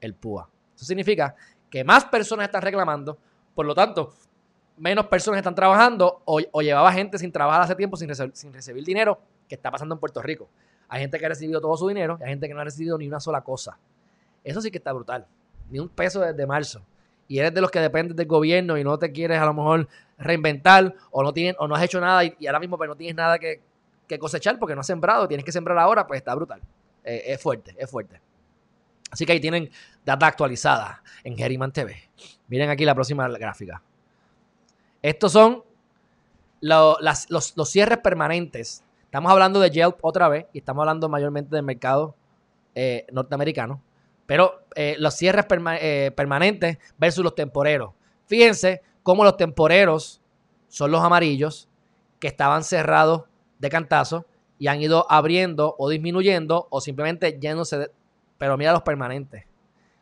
el púa. Eso significa que más personas están reclamando, por lo tanto, menos personas están trabajando o, llevaba gente sin trabajar hace tiempo, sin, sin recibir dinero, que está pasando en Puerto Rico. Hay gente que ha recibido todo su dinero y hay gente que no ha recibido ni una sola cosa. Eso sí que está brutal. Ni un peso desde marzo. Y eres de los que dependes del gobierno y no te quieres a lo mejor reinventar o no, tienes, o no has hecho nada y, ahora mismo pues, no tienes nada que, cosechar porque no has sembrado, tienes que sembrar ahora, pues está brutal. Eh, es fuerte, es fuerte. Así que ahí tienen data actualizada en Geriman TV. Miren aquí la próxima gráfica. Estos son los, cierres permanentes. Estamos hablando de Yelp otra vez y estamos hablando mayormente del mercado eh, norteamericano. Pero eh, los cierres permanentes versus los temporeros. Fíjense cómo los temporeros son los amarillos que estaban cerrados de cantazo y han ido abriendo o disminuyendo o simplemente yéndose. Pero mira los permanentes.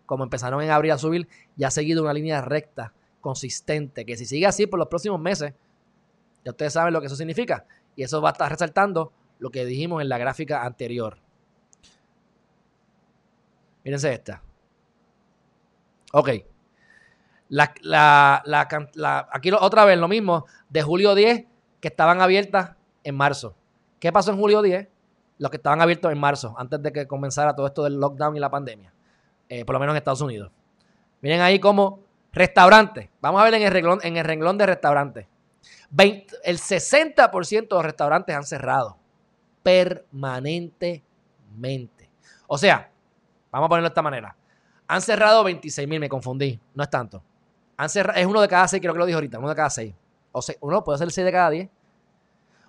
Como empezaron en abrir a subir, ya ha seguido una línea recta consistente, que si sigue así por los próximos meses, ya ustedes saben lo que eso significa. Y eso va a estar resaltando lo que dijimos en la gráfica anterior. Mírense esta. Ok. Aquí otra vez lo mismo, de julio 10, que estaban abiertas en marzo. ¿Qué pasó en julio 10? Los que estaban abiertos en marzo, antes de que comenzara todo esto del lockdown y la pandemia. Eh, por lo menos en Estados Unidos. Miren ahí cómo Restaurantes. Vamos a ver en el renglón, en el renglón de restaurantes. el 60% de los restaurantes han cerrado permanentemente. O sea, vamos a ponerlo de esta manera. Han cerrado 26 mil, me confundí. No es tanto. Han cerrado, es uno de cada seis, creo que lo dije ahorita. Uno de cada seis. O sea, uno puede ser 6 de cada 10.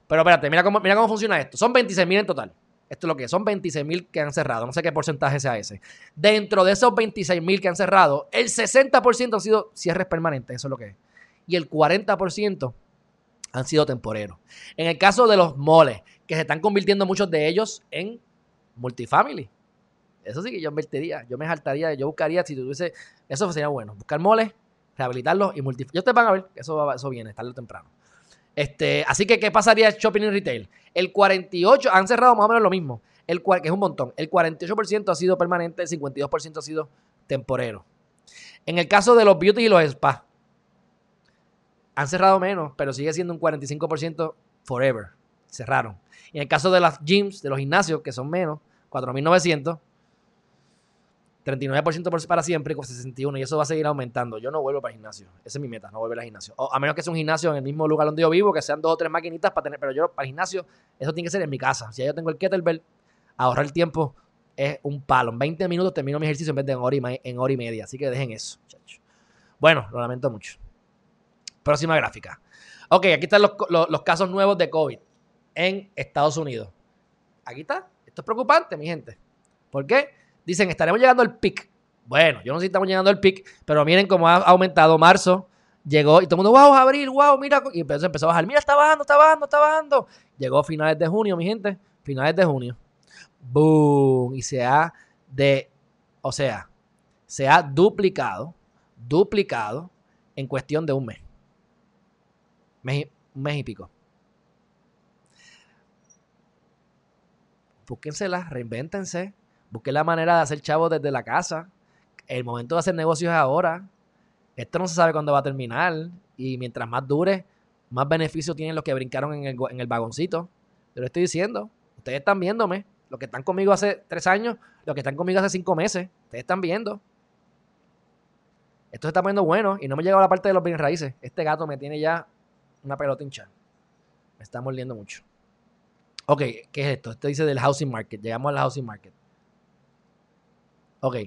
Pero espérate, mira cómo, mira cómo funciona esto. Son 26 mil en total. Esto es lo que es. Son 26 mil que han cerrado. No sé qué porcentaje sea ese. Dentro de esos 26 mil que han cerrado, el 60% han sido cierres permanentes. Eso es lo que es. Y el 40% han sido temporeros. En el caso de los moles, que se están convirtiendo muchos de ellos en multifamily. Eso sí que yo invertiría. Yo me saltaría, yo buscaría, si tuviese, eso sería bueno. Buscar moles, rehabilitarlos y multifamily. Yo ustedes van a ver eso, eso viene tarde o temprano. Este, así que, ¿qué pasaría shopping y retail? El 48, han cerrado más o menos lo mismo, el, que es un montón. El 48% ha sido permanente, el 52% ha sido temporero. En el caso de los beauty y los spas, han cerrado menos, pero sigue siendo un 45% forever. Cerraron. Y en el caso de las gyms, de los gimnasios, que son menos, 4.900, 39% para siempre con 61 y eso va a seguir aumentando. Yo no vuelvo para el gimnasio. Esa es mi meta, no volver al gimnasio. a menos que sea un gimnasio en el mismo lugar donde yo vivo, que sean dos o tres maquinitas para tener, pero yo para el gimnasio, eso tiene que ser en mi casa. Si ya yo tengo el kettlebell, ahorrar el tiempo es un palo. En 20 minutos termino mi ejercicio en vez de en hora y, en hora y media. Así que dejen eso, muchachos. Bueno, lo lamento mucho. Próxima gráfica. Ok, aquí están los, los- los casos nuevos de COVID en Estados Unidos. Aquí está. Esto es preocupante, mi gente. ¿Por qué? Dicen, estaremos llegando al pic. Bueno, yo no sé si estamos llegando al pic, pero miren cómo ha aumentado marzo. Llegó y todo el mundo, wow, abril, wow, mira. Y empezó, empezó a bajar. Mira, está bajando, está bajando, está bajando. Llegó a finales de junio, mi gente. Finales de junio. Boom. Y se ha de, o sea, se ha duplicado, duplicado en cuestión de un mes. Mes un mes y pico. Búsquensela, reinvéntense, busquen la manera de hacer chavos desde la casa. El momento de hacer negocios es ahora. Esto no se sabe cuándo va a terminar. Y mientras más dure, más beneficio tienen los que brincaron en el, en el vagoncito. Yo lo estoy diciendo. Ustedes están viéndome. Los que están conmigo hace tres años, los que están conmigo hace cinco meses. Ustedes están viendo. Esto se está poniendo bueno y no me ha llegado a la parte de los bienes raíces. Este gato me tiene ya una pelota hinchada. Me está mordiendo mucho. Ok, ¿qué es esto? Esto dice del housing market. Llegamos al housing market. Ok.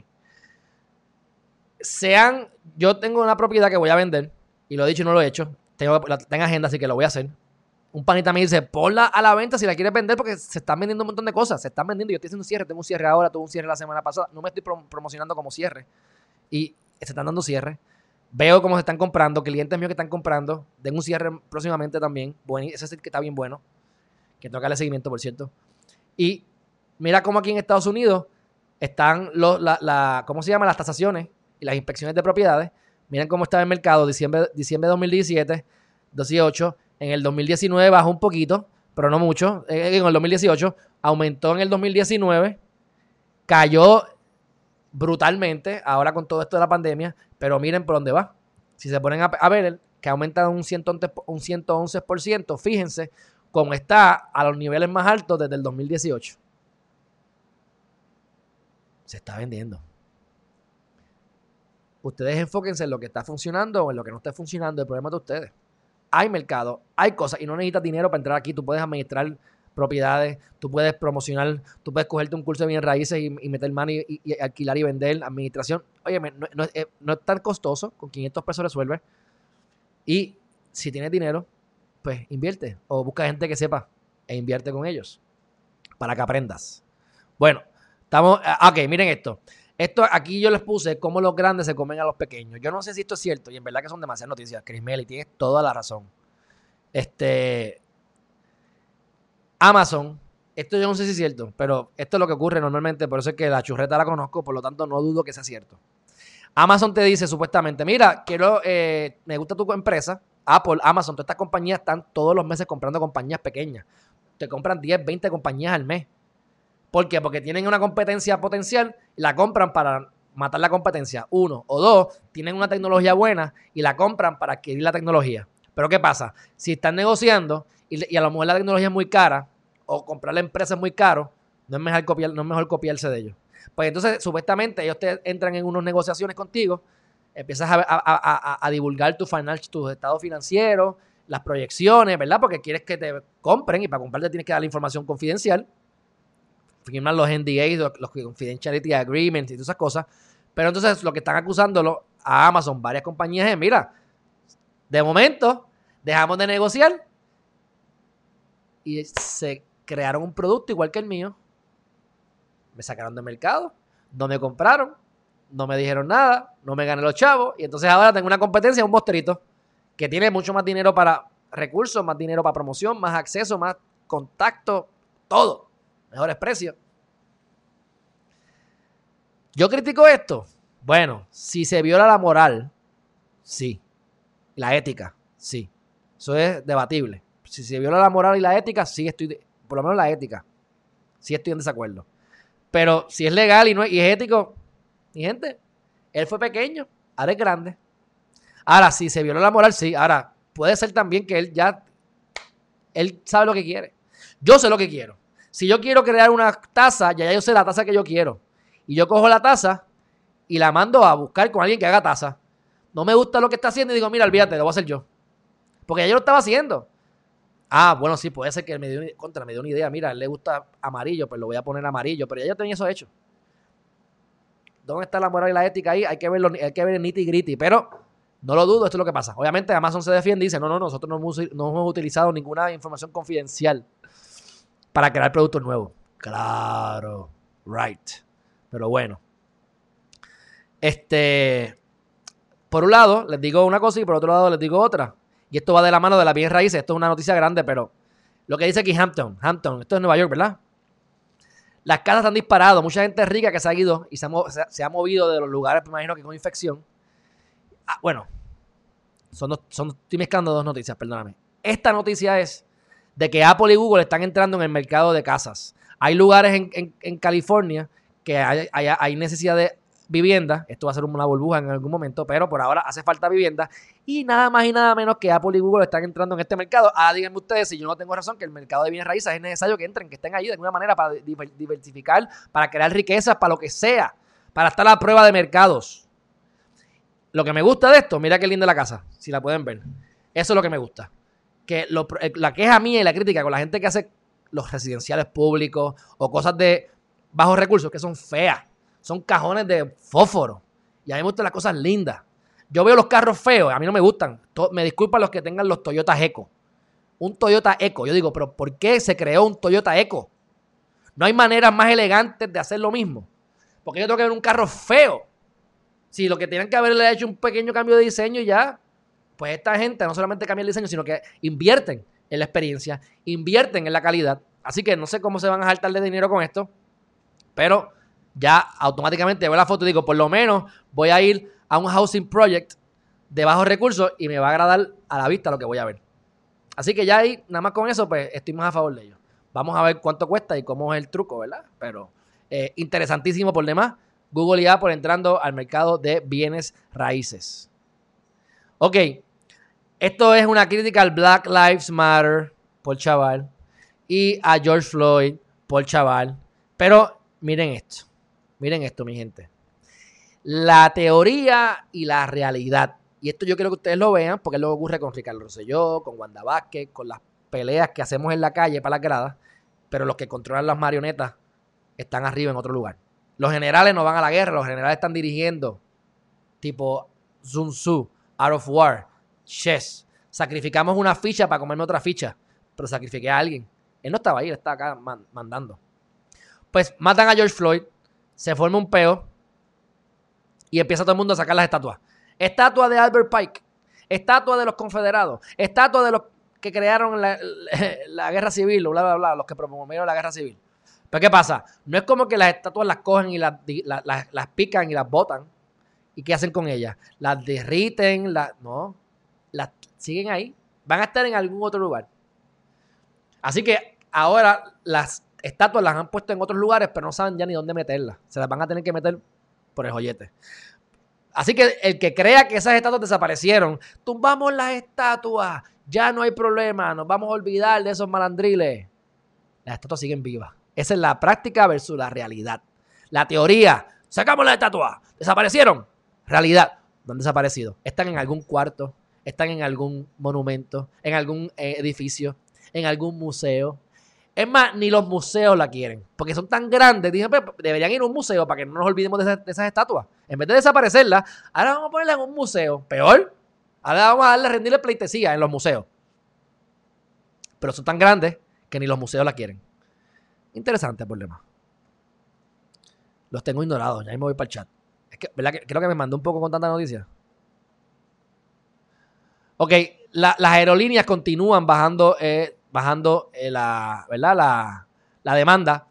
Sean, yo tengo una propiedad que voy a vender y lo he dicho y no lo he hecho. Tengo, tengo en agenda, así que lo voy a hacer. Un panita me dice, ponla a la venta si la quieres vender porque se están vendiendo un montón de cosas. Se están vendiendo. Yo estoy haciendo un cierre. Tengo un cierre ahora, tuve un cierre la semana pasada. No me estoy prom- promocionando como cierre. Y se están dando cierre. Veo cómo se están comprando. Clientes míos que están comprando. Den un cierre próximamente también. Bueno, ese es que está bien bueno. Que tengo que darle seguimiento, por cierto. Y mira cómo aquí en Estados Unidos están los, la, la- ¿cómo se llama? Las tasaciones y las inspecciones de propiedades. Miren cómo está el mercado, diciembre, diciembre de 2017, 18. En el 2019 bajó un poquito, pero no mucho. Eh, En el 2018 aumentó en el 2019, cayó brutalmente ahora con todo esto de la pandemia, pero miren por dónde va. Si se ponen a, a ver que aumenta un 111%, un 111%, fíjense cómo está a los niveles más altos desde el 2018. Se está vendiendo. Ustedes enfóquense en lo que está funcionando o en lo que no está funcionando. El problema de ustedes. Hay mercado, hay cosas y no necesitas dinero para entrar aquí. Tú puedes administrar propiedades, tú puedes promocionar, tú puedes cogerte un curso de bienes raíces y, meter mano y, y- alquilar y vender, administración. Oye, no, eh, no es tan costoso, con 500 pesos resuelve. Y si tienes dinero, pues invierte o busca gente que sepa e invierte con ellos para que aprendas. Bueno, estamos, ah, ok, miren esto. Esto aquí yo les puse cómo los grandes se comen a los pequeños. Yo no sé si esto es cierto y en verdad que son demasiadas noticias. Chris Melly, tienes toda la razón. Este Amazon, esto yo no sé si es cierto, pero esto es lo que ocurre normalmente, por eso es que la churreta la conozco, por lo tanto no dudo que sea cierto. Amazon te dice supuestamente, mira, quiero, eh, me gusta tu empresa, Apple, Amazon, todas estas compañías están todos los meses comprando compañías pequeñas. Te compran 10, 20 compañías al mes. ¿Por qué? Porque tienen una competencia potencial la compran para matar la competencia. Uno. O dos, tienen una tecnología buena y la compran para adquirir la tecnología. Pero ¿qué pasa? Si están negociando y, y a lo mejor la tecnología es muy cara o comprar la empresa es muy caro, no es mejor, copiar, no es mejor copiarse de ellos. Pues entonces, supuestamente, ellos te entran en unas negociaciones contigo, empiezas a, a- a- a- divulgar tu tus estados financieros, las proyecciones, ¿verdad? Porque quieres que te compren y para comprarte tienes que dar la información confidencial. Firman los NDAs, los, Confidentiality Agreements y todas esas cosas. Pero entonces lo que están acusándolo a Amazon, varias compañías, es, mira, de momento dejamos de negociar y se crearon un producto igual que el mío. Me sacaron del mercado, no me compraron, no me dijeron nada, no me gané los chavos y entonces ahora tengo una competencia, un mostrito que tiene mucho más dinero para recursos, más dinero para promoción, más acceso, más contacto, todo. Mejores precios. Yo critico esto. Bueno, si se viola la moral, sí. La ética, sí. Eso es debatible. Si se viola la moral y la ética, sí estoy, por lo menos la ética, sí estoy en desacuerdo. Pero si es legal y no es, y es ético, mi gente, él fue pequeño, ahora es grande. Ahora, si se violó la moral, sí. Ahora, puede ser también que él ya, él sabe lo que quiere. Yo sé lo que quiero. Si yo quiero crear una taza, ya yo sé la taza que yo quiero. Y yo cojo la taza y la mando a buscar con alguien que haga taza. No me gusta lo que está haciendo y digo, mira, olvídate, lo voy a hacer yo. Porque ya yo lo estaba haciendo. Ah, bueno, sí, puede ser que me dio, contra, me dio una idea. Mira, a él le gusta amarillo, pues lo voy a poner amarillo. Pero ya yo tenía eso hecho. ¿Dónde está la moral y la ética ahí? Hay que verlo, hay que ver el nitty gritty. Pero No lo dudo, esto es lo que pasa. Obviamente Amazon se defiende y dice, no, no, nosotros no hemos, no hemos utilizado ninguna información confidencial para crear productos nuevos. Claro, right. Pero bueno. Este, por un lado, les digo una cosa y por otro lado les digo otra. Y esto va de la mano de la bien raíces. Esto es una noticia grande, pero lo que dice aquí Hampton, Hampton, esto es Nueva York, ¿verdad? Las casas han disparado. Mucha gente rica que se ha ido y se ha, movido de los lugares, me imagino que con infección. Ah, bueno, son, son, estoy mezclando dos noticias, perdóname. Esta noticia es de que Apple y Google están entrando en el mercado de casas. Hay lugares en, California que hay, necesidad de vivienda. Esto va a ser una burbuja en algún momento, pero por ahora hace falta vivienda. Y nada más y nada menos que Apple y Google están entrando en este mercado. Ah, díganme ustedes si yo no tengo razón que el mercado de bienes raíces es necesario que entren, que estén ahí de alguna manera para diversificar, para crear riquezas, para lo que sea, para estar a la prueba de mercados. Lo que me gusta de esto, mira qué linda la casa, si la pueden ver. Eso es lo que me gusta. Que eh, la queja mía y la crítica con la gente que hace los residenciales públicos o cosas de bajos recursos que son feas. Son cajones de fósforo. Y a mí me gustan las cosas lindas. Yo veo los carros feos, a mí no me gustan. Me disculpan los que tengan los Toyota Eco. Un Toyota Eco. Yo digo, pero ¿por qué se creó un Toyota Eco? No hay maneras más elegantes de hacer lo mismo. Porque yo tengo que ver un carro feo. Si lo que tienen que haberle hecho un pequeño cambio de diseño ya, pues esta gente no solamente cambia el diseño, sino que invierten en la experiencia, invierten en la calidad. Así que no sé cómo se van a saltar de dinero con esto, pero ya automáticamente veo la foto y digo, por lo menos voy a ir a un housing project de bajos recursos y me va a agradar a la vista lo que voy a ver. Así que ya ahí, nada más con eso, pues estoy más a favor de ello. Vamos a ver cuánto cuesta y cómo es el truco, ¿verdad? Pero eh, interesantísimo por demás. Google y Apple entrando al mercado de bienes raíces. Ok, esto es una crítica al Black Lives Matter por chaval y a George Floyd por chaval. Pero miren esto, miren esto, mi gente. La teoría y la realidad. Y esto yo quiero que ustedes lo vean porque lo ocurre con Ricardo Rosselló, con Wanda Vázquez, con las peleas que hacemos en la calle para las gradas, pero los que controlan las marionetas están arriba en otro lugar. Los generales no van a la guerra, los generales están dirigiendo tipo Sun Tzu, Out of War, chess. Sacrificamos una ficha para comerme otra ficha, pero sacrifiqué a alguien. Él no estaba ahí, él estaba acá mandando. Pues matan a George Floyd, se forma un peo y empieza todo el mundo a sacar las estatuas. Estatua de Albert Pike, estatua de los confederados, estatua de los que crearon la, guerra civil, bla, bla, bla, los que promovieron la guerra civil. Pero ¿qué pasa? No es como que las estatuas las cogen y las, las pican y las botan. ¿Y qué hacen con ellas? Las derriten, las... No, las siguen ahí, van a estar en algún otro lugar. Así que ahora las estatuas las han puesto en otros lugares, pero no saben ya ni dónde meterlas. Se las van a tener que meter por el joyete. Así que el que crea que esas estatuas desaparecieron, tumbamos las estatuas, ya no hay problema, nos vamos a olvidar de esos malandriles. Las estatuas siguen vivas. Esa es la práctica versus la realidad. La teoría, sacamos las estatuas, desaparecieron. Realidad, no han desaparecido. Están en algún cuarto, están en algún monumento, en algún eh, edificio, en algún museo. Es más, ni los museos la quieren, porque son tan grandes. Dije, pues, deberían ir a un museo para que no nos olvidemos de, esas estatuas. En vez de desaparecerlas, ahora vamos a ponerla en un museo. Peor, ahora vamos a darle rendirle pleitesía en los museos. Pero son tan grandes que ni los museos la quieren. Interesante el problema. Los tengo ignorados, ya me voy para el chat. Es que, ¿verdad? Creo que me mandó un poco con tanta noticia. Ok, las aerolíneas continúan bajando, eh, bajando eh, la, ¿verdad? La, demanda.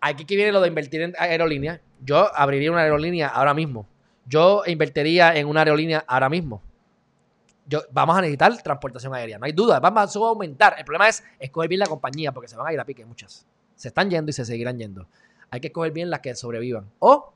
Aquí que viene lo de invertir en aerolíneas. Yo abriría una aerolínea ahora mismo. Yo invertiría en una aerolínea ahora mismo. Yo, vamos a necesitar transportación aérea, no hay duda. Vamos a aumentar. El problema es escoger bien la compañía porque se van a ir a pique muchas. Se están yendo y se seguirán yendo. Hay que escoger bien las que sobrevivan. O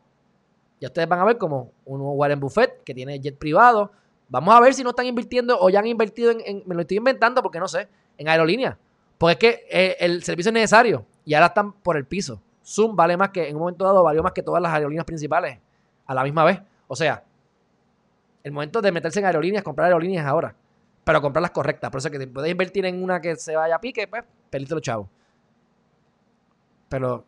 ya ustedes van a ver como un Warren Buffett que tiene jet privado Vamos a ver si no están invirtiendo o ya han invertido en, me lo estoy inventando porque no sé, en aerolíneas. Porque es que eh, el servicio es necesario y ahora están por el piso. Zoom vale más que, en un momento dado, valió más que todas las aerolíneas principales a la misma vez. O sea, el momento de meterse en aerolíneas, comprar aerolíneas ahora. Pero comprar las correctas. Por eso que te puedes invertir en una que se vaya a pique, pues, pelito los chavos. Pero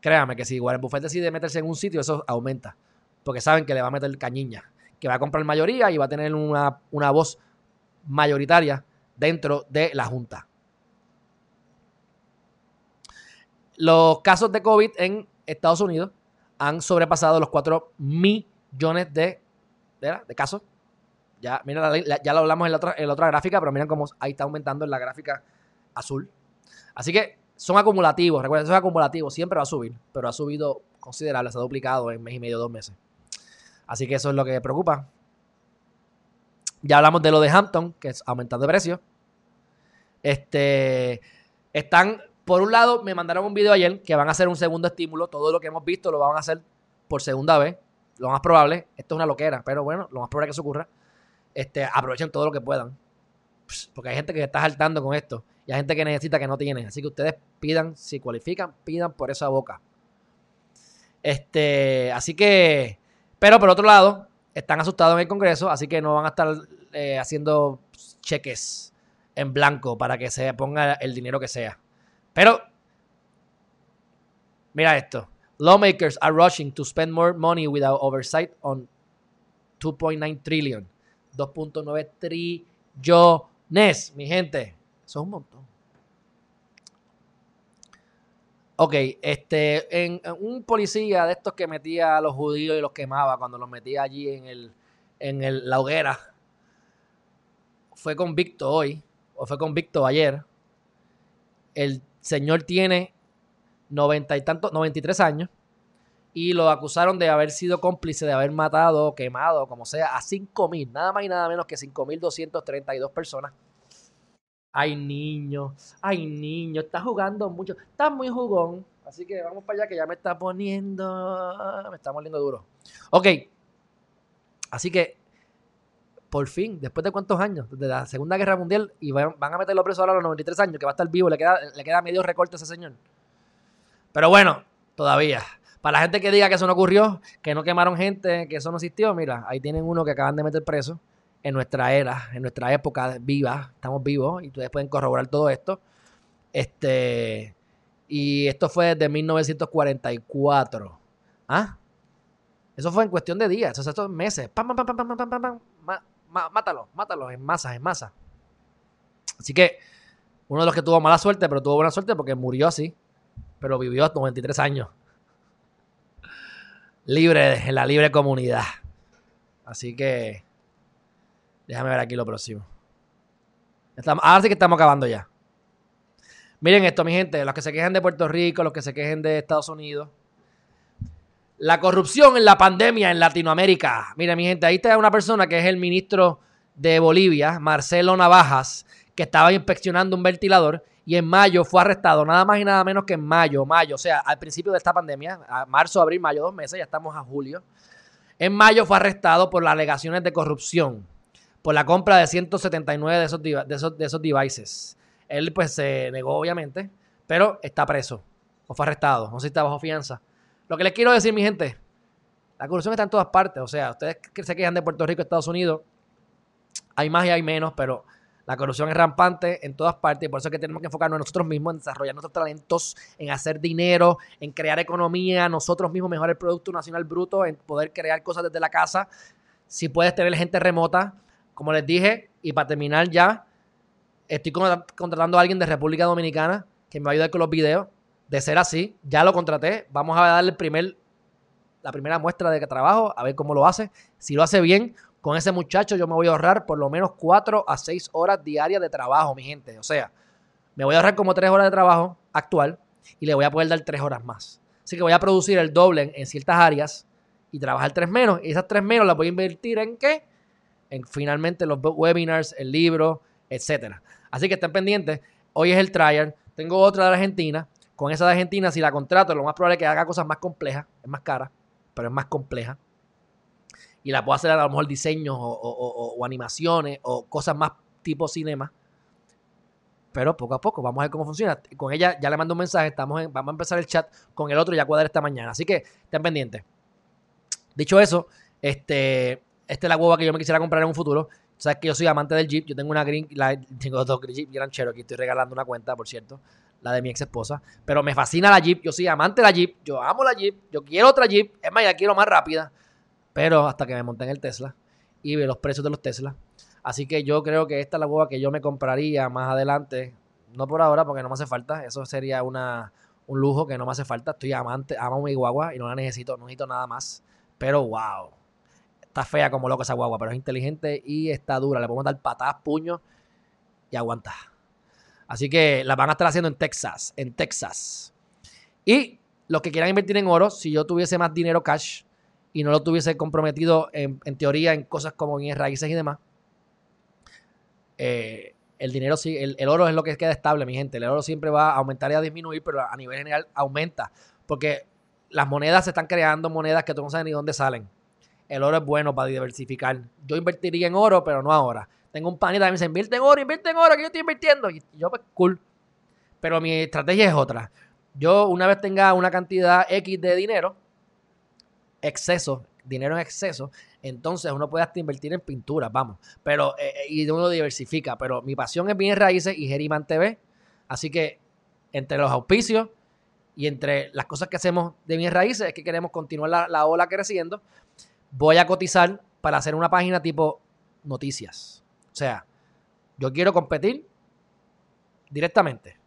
créame que si Warren Buffett decide meterse en un sitio, eso aumenta. Porque saben que le va a meter cañiña que va a comprar mayoría y va a tener una, una voz mayoritaria dentro de la Junta. Los casos de COVID en Estados Unidos han sobrepasado los 4 millones de, de, casos. Ya, mira, ya lo hablamos en la, otra, en la otra gráfica, pero miren cómo ahí está aumentando en la gráfica azul. Así que son acumulativos, recuerden, son acumulativos, siempre va a subir, pero ha subido considerable, se ha duplicado en mes y medio, dos meses. Así que eso es lo que preocupa. Ya hablamos de lo de Hampton, que es aumentando de precio. Este, están, por un lado, me mandaron un video ayer que van a hacer un segundo estímulo. Todo lo que hemos visto lo van a hacer por segunda vez. Lo más probable, esto es una loquera, pero bueno, lo más probable que eso ocurra. Este, aprovechen todo lo que puedan. Porque hay gente que está saltando con esto. Y hay gente que necesita que no tiene. Así que ustedes pidan, si cualifican, pidan por esa boca. Este, así que, pero por otro lado, están asustados en el Congreso, así que no van a estar eh, haciendo cheques en blanco para que se ponga el dinero que sea. Pero, mira esto. Lawmakers are rushing to spend more money without oversight on 2.9 trillion. 2.9 trillones, mi gente. Eso es un montón. Ok, este, en, un policía de estos que metía a los judíos y los quemaba cuando los metía allí en el, en el, la hoguera, fue convicto hoy, o fue convicto ayer. El señor tiene 90 y tanto, 93 años y lo acusaron de haber sido cómplice, de haber matado, quemado, como sea, a 5 mil, nada más y nada menos que 5.232 personas. Hay niños, hay niños, está jugando mucho, está muy jugón. Así que vamos para allá que ya me está poniendo, me está moliendo duro. Ok, así que por fin, después de cuántos años, desde la Segunda Guerra Mundial, y van, van a meterlo preso ahora a los 93 años, que va a estar vivo, le queda, le queda medio recorte a ese señor. Pero bueno, todavía. Para la gente que diga que eso no ocurrió, que no quemaron gente, que eso no existió, mira, ahí tienen uno que acaban de meter preso en nuestra era, en nuestra época viva, estamos vivos y ustedes pueden corroborar todo esto. Este, y esto fue desde 1944. ¿Ah? Eso fue en cuestión de días, esos estos meses. Pam, pam, pam, pam, pam, pam, pam, pam. Ma- ma- mátalo, mátalo en masa, en masa. Así que uno de los que tuvo mala suerte, pero tuvo buena suerte porque murió así, pero vivió hasta 93 años. Libre, en la libre comunidad. Así que déjame ver aquí lo próximo. Ahora sí que estamos acabando ya. Miren esto, mi gente, los que se quejan de Puerto Rico, los que se quejen de Estados Unidos. La corrupción en la pandemia en Latinoamérica. Mira, mi gente, ahí está una persona que es el ministro de Bolivia, Marcelo Navajas, que estaba inspeccionando un ventilador y en mayo fue arrestado, nada más y nada menos que en mayo, mayo, o sea, al principio de esta pandemia, a marzo, abril, mayo, dos meses, ya estamos a julio. En mayo fue arrestado por las alegaciones de corrupción, por la compra de 179 de esos, de esos, de esos devices. Él pues se negó, obviamente, pero está preso o fue arrestado, no sé si está bajo fianza. Lo que les quiero decir, mi gente, la corrupción está en todas partes. O sea, ustedes que se de Puerto Rico, Estados Unidos, hay más y hay menos, pero la corrupción es rampante en todas partes y por eso es que tenemos que enfocarnos en nosotros mismos, en desarrollar nuestros talentos, en hacer dinero, en crear economía, nosotros mismos mejorar el Producto Nacional Bruto, en poder crear cosas desde la casa. Si puedes tener gente remota, como les dije, y para terminar ya, estoy contra- contratando a alguien de República Dominicana que me va a ayudar con los videos. De ser así, ya lo contraté. Vamos a darle el primer, la primera muestra de trabajo, a ver cómo lo hace. Si lo hace bien, con ese muchacho yo me voy a ahorrar por lo menos 4 a 6 horas diarias de trabajo, mi gente. O sea, me voy a ahorrar como 3 horas de trabajo actual y le voy a poder dar 3 horas más. Así que voy a producir el doble en, en ciertas áreas y trabajar 3 menos. Y esas 3 menos las voy a invertir en qué? En finalmente los webinars, el libro, etcétera. Así que estén pendientes. Hoy es el trial. Tengo otra de Argentina. Con esa de Argentina, si la contrato, lo más probable es que haga cosas más complejas. Es más cara, pero es más compleja. Y la puedo hacer a lo mejor diseños o- o animaciones o cosas más tipo cinema. Pero poco a poco, vamos a ver cómo funciona. Con ella ya le mando un mensaje, estamos en- vamos a empezar el chat con el otro ya cuadrar esta mañana. Así que estén pendientes. Dicho eso, este, esta es la hueva que yo me quisiera comprar en un futuro. Sabes que yo soy amante del Jeep. Yo tengo una Green, tengo dos Jeep Grand Cherokee. Estoy regalando una cuenta, por cierto, la de mi ex esposa. Pero me fascina la Jeep. Yo soy amante de la Jeep. Yo amo la Jeep. Yo quiero otra Jeep. Es más, ya quiero más rápida. Pero hasta que me monté en el Tesla. y los precios de los Tesla. Así que yo creo que esta es la guagua que yo me compraría más adelante. No por ahora, porque no me hace falta. Eso sería una, un lujo que no me hace falta. Estoy amante, amo mi guagua y no la necesito, no necesito nada más. Pero wow. Está fea como loco esa guagua, pero es inteligente y está dura. Le podemos dar patadas, puños y aguanta. Así que la van a estar haciendo en Texas, en Texas. Y los que quieran invertir en oro, si yo tuviese más dinero cash y no lo tuviese comprometido en, en teoría en cosas como en raíces y demás, eh, el dinero sí, el, el, oro es lo que queda estable, mi gente. El oro siempre va a aumentar y a disminuir, pero a nivel general aumenta. Porque las monedas se están creando monedas que tú no sabes ni dónde salen. El oro es bueno para diversificar. Yo invertiría en oro, pero no ahora. Tengo un panita que me dice, invierte en oro, invierte en oro, que yo estoy invirtiendo. Y yo, pues, cool. Pero mi estrategia es otra. Yo, una vez tenga una cantidad X de dinero, exceso, dinero en exceso, entonces uno puede hasta invertir en pinturas, vamos. Pero, eh, y uno diversifica. Pero mi pasión es bien raíces y Geriman TV. Así que entre los auspicios y entre las cosas que hacemos de bien raíces es que queremos continuar la, la ola creciendo. Voy a cotizar para hacer una página tipo noticias. O sea, yo quiero competir directamente.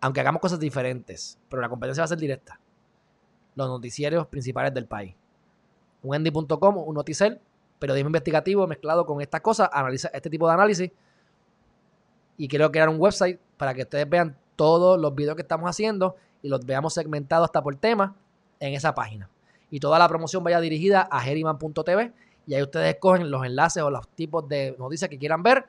Aunque hagamos cosas diferentes, pero la competencia va a ser directa. Los noticieros principales del país un un noticel, periodismo investigativo mezclado con estas cosas, analiza este tipo de análisis. Y quiero crear un website para que ustedes vean todos los videos que estamos haciendo y los veamos segmentados hasta por tema en esa página. Y toda la promoción vaya dirigida a geriman.tv y ahí ustedes escogen los enlaces o los tipos de noticias que quieran ver.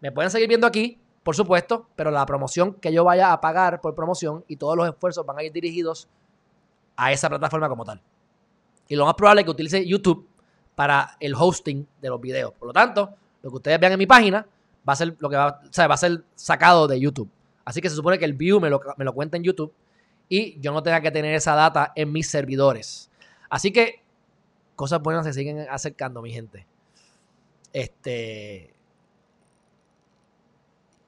Me pueden seguir viendo aquí, por supuesto, pero la promoción que yo vaya a pagar por promoción y todos los esfuerzos van a ir dirigidos a esa plataforma como tal. Y lo más probable es que utilice YouTube para el hosting de los videos. Por lo tanto, lo que ustedes vean en mi página va a ser lo que va, o va a ser sacado de YouTube. Así que se supone que el view me lo, me lo cuenta en YouTube y yo no tenga que tener esa data en mis servidores. Así que cosas buenas se siguen acercando, mi gente. Este.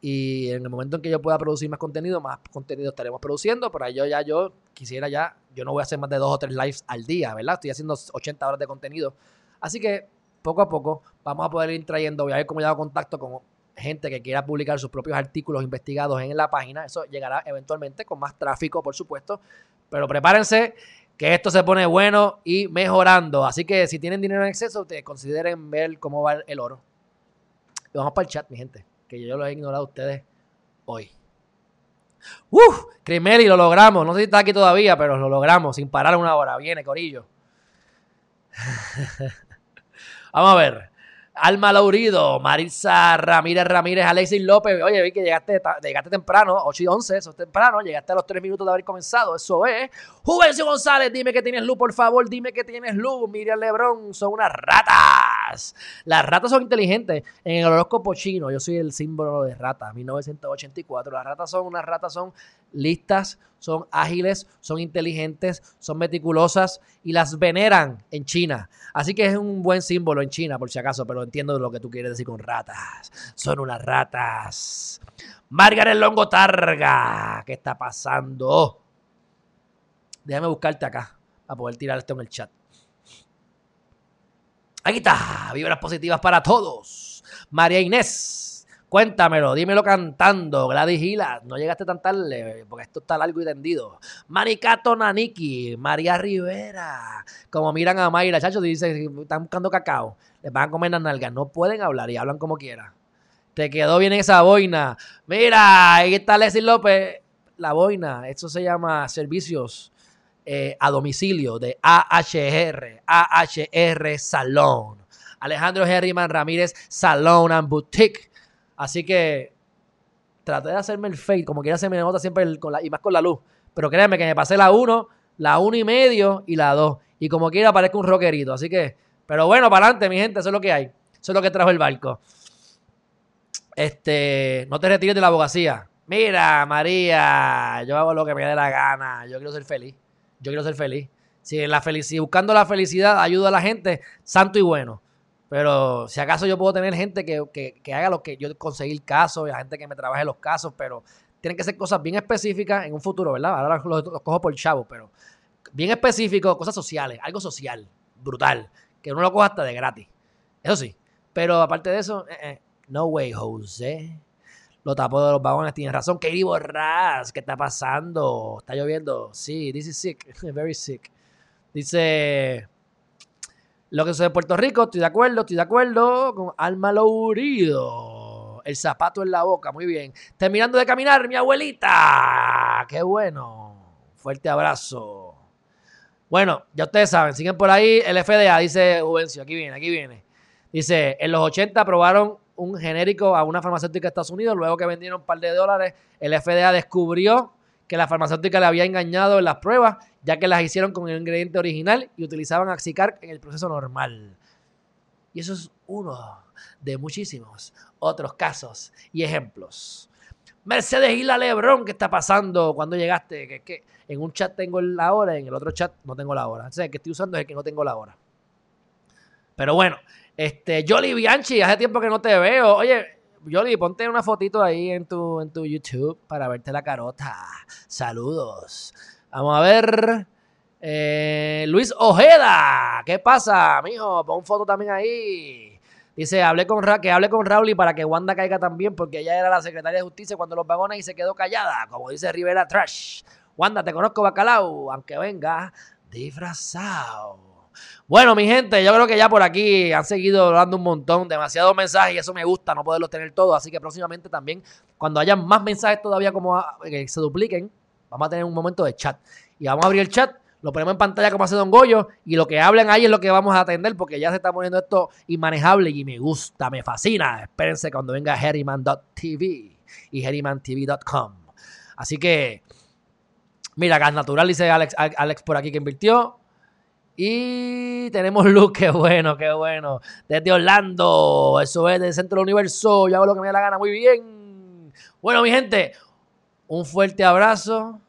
Y en el momento en que yo pueda producir más contenido, más contenido estaremos produciendo. Pero yo ya yo quisiera ya, yo no voy a hacer más de dos o tres lives al día, ¿verdad? Estoy haciendo 80 horas de contenido. Así que poco a poco vamos a poder ir trayendo, voy a ver cómo dado contacto con gente que quiera publicar sus propios artículos investigados en la página. Eso llegará eventualmente con más tráfico, por supuesto. Pero prepárense que esto se pone bueno y mejorando. Así que si tienen dinero en exceso, ustedes consideren ver cómo va el oro. Y vamos para el chat, mi gente que yo lo he ignorado a ustedes hoy. ¡Uf! Crimeli, lo logramos. No sé si está aquí todavía, pero lo logramos sin parar una hora. Viene, Corillo. Vamos a ver. Alma Laurido, Marisa Ramírez Ramírez, Alexis López. Oye, vi que llegaste, llegaste temprano, 8 y 11, eso es temprano. Llegaste a los 3 minutos de haber comenzado, eso es. Juvencio González, dime que tienes luz, por favor, dime que tienes luz. Miriam Lebrón, son unas Las ratas son inteligentes. En el horóscopo chino, yo soy el símbolo de rata, 1984. Las ratas son unas ratas, son listas, son ágiles, son inteligentes, son meticulosas y las veneran en China. Así que es un buen símbolo en China, por si acaso, pero entiendo lo que tú quieres decir con ratas. Son unas ratas. Margaret Longo Targa, ¿qué está pasando? Déjame buscarte acá para poder tirar esto en el chat. Aquí está, vibras positivas para todos. María Inés, cuéntamelo, dímelo cantando. Gladys Gila, no llegaste tan tarde porque esto está largo y tendido. Manicato Naniki, María Rivera. Como miran a Mayra, chachos, dice, están buscando cacao. Les van a comer las nalgas. No pueden hablar y hablan como quieran. Te quedó bien esa boina. Mira, ahí está Leslie López. La boina, esto se llama servicios eh, a domicilio de AHR, AHR Salón. Alejandro Herriman Ramírez Salón and Boutique. Así que traté de hacerme el fade, como quiera hacerme nota siempre con la, y más con la luz. Pero créanme que me pasé la 1, la 1 y medio y la 2. Y como quiera parezco un rockerito. Así que, pero bueno, para adelante, mi gente, eso es lo que hay. Eso es lo que trajo el barco. Este, no te retires de la abogacía. Mira, María, yo hago lo que me dé la gana. Yo quiero ser feliz. Yo quiero ser feliz. Si, la felicidad, buscando la felicidad ayuda a la gente, santo y bueno. Pero si acaso yo puedo tener gente que, que, que haga lo que yo conseguir casos, y la gente que me trabaje los casos, pero tienen que ser cosas bien específicas en un futuro, ¿verdad? Ahora los, cojo por chavo, pero bien específico, cosas sociales, algo social, brutal, que uno lo coja hasta de gratis. Eso sí. Pero aparte de eso, eh, eh, no way, José. Lo tapó de los vagones, tienes razón. Katie Borras, ¿qué está pasando? ¿Está lloviendo? Sí, this is sick, very sick. Dice, lo que sucede en Puerto Rico, estoy de acuerdo, estoy de acuerdo con Alma Lourido. El zapato en la boca, muy bien. Terminando de caminar, mi abuelita. Qué bueno. Fuerte abrazo. Bueno, ya ustedes saben, siguen por ahí. El FDA, dice Juvencio, aquí viene, aquí viene. Dice, en los 80 aprobaron un genérico a una farmacéutica de Estados Unidos, luego que vendieron un par de dólares, el FDA descubrió que la farmacéutica le había engañado en las pruebas, ya que las hicieron con el ingrediente original y utilizaban Axicar en el proceso normal. Y eso es uno de muchísimos otros casos y ejemplos. Mercedes y la Lebrón, ¿qué está pasando cuando llegaste? Que, que en un chat tengo la hora, en el otro chat no tengo la hora. O sea, el que estoy usando es el que no tengo la hora. Pero bueno, este, Jolly Bianchi, hace tiempo que no te veo. Oye, Jolly, ponte una fotito ahí en tu, en tu YouTube para verte la carota. Saludos. Vamos a ver. Eh, Luis Ojeda, ¿qué pasa, mijo? Pon foto también ahí. Dice, hablé con Ra que hable con Raúl para que Wanda caiga también, porque ella era la secretaria de justicia cuando los vagones y se quedó callada, como dice Rivera Trash. Wanda, te conozco, bacalao, aunque venga disfrazado. Bueno, mi gente, yo creo que ya por aquí han seguido hablando un montón, demasiados mensajes y eso me gusta, no poderlos tener todos. Así que próximamente también, cuando haya más mensajes todavía como que se dupliquen, vamos a tener un momento de chat. Y vamos a abrir el chat, lo ponemos en pantalla como hace Don Goyo y lo que hablen ahí es lo que vamos a atender porque ya se está poniendo esto inmanejable y me gusta, me fascina. Espérense cuando venga Herriman.tv y herrimantv.com. Así que, mira, Gas Natural dice Alex, Alex por aquí que invirtió. Y tenemos luz, qué bueno, qué bueno. Desde Orlando, eso es del centro del universo. Yo hago lo que me da la gana, muy bien. Bueno, mi gente, un fuerte abrazo.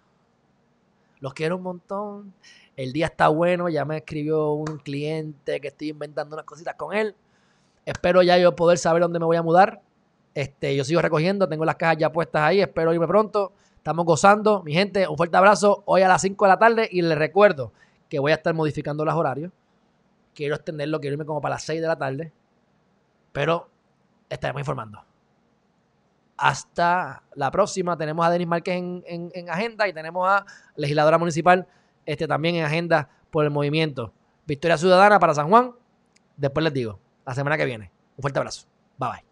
Los quiero un montón. El día está bueno. Ya me escribió un cliente que estoy inventando unas cositas con él. Espero ya yo poder saber dónde me voy a mudar. Este, yo sigo recogiendo, tengo las cajas ya puestas ahí. Espero irme pronto. Estamos gozando. Mi gente, un fuerte abrazo. Hoy a las 5 de la tarde. Y les recuerdo que voy a estar modificando los horarios. Quiero extenderlo, quiero irme como para las 6 de la tarde. Pero estaremos informando. Hasta la próxima. Tenemos a Denis Márquez en, agenda y tenemos a legisladora municipal este, también en agenda por el movimiento. Victoria Ciudadana para San Juan. Después les digo, la semana que viene. Un fuerte abrazo. Bye bye.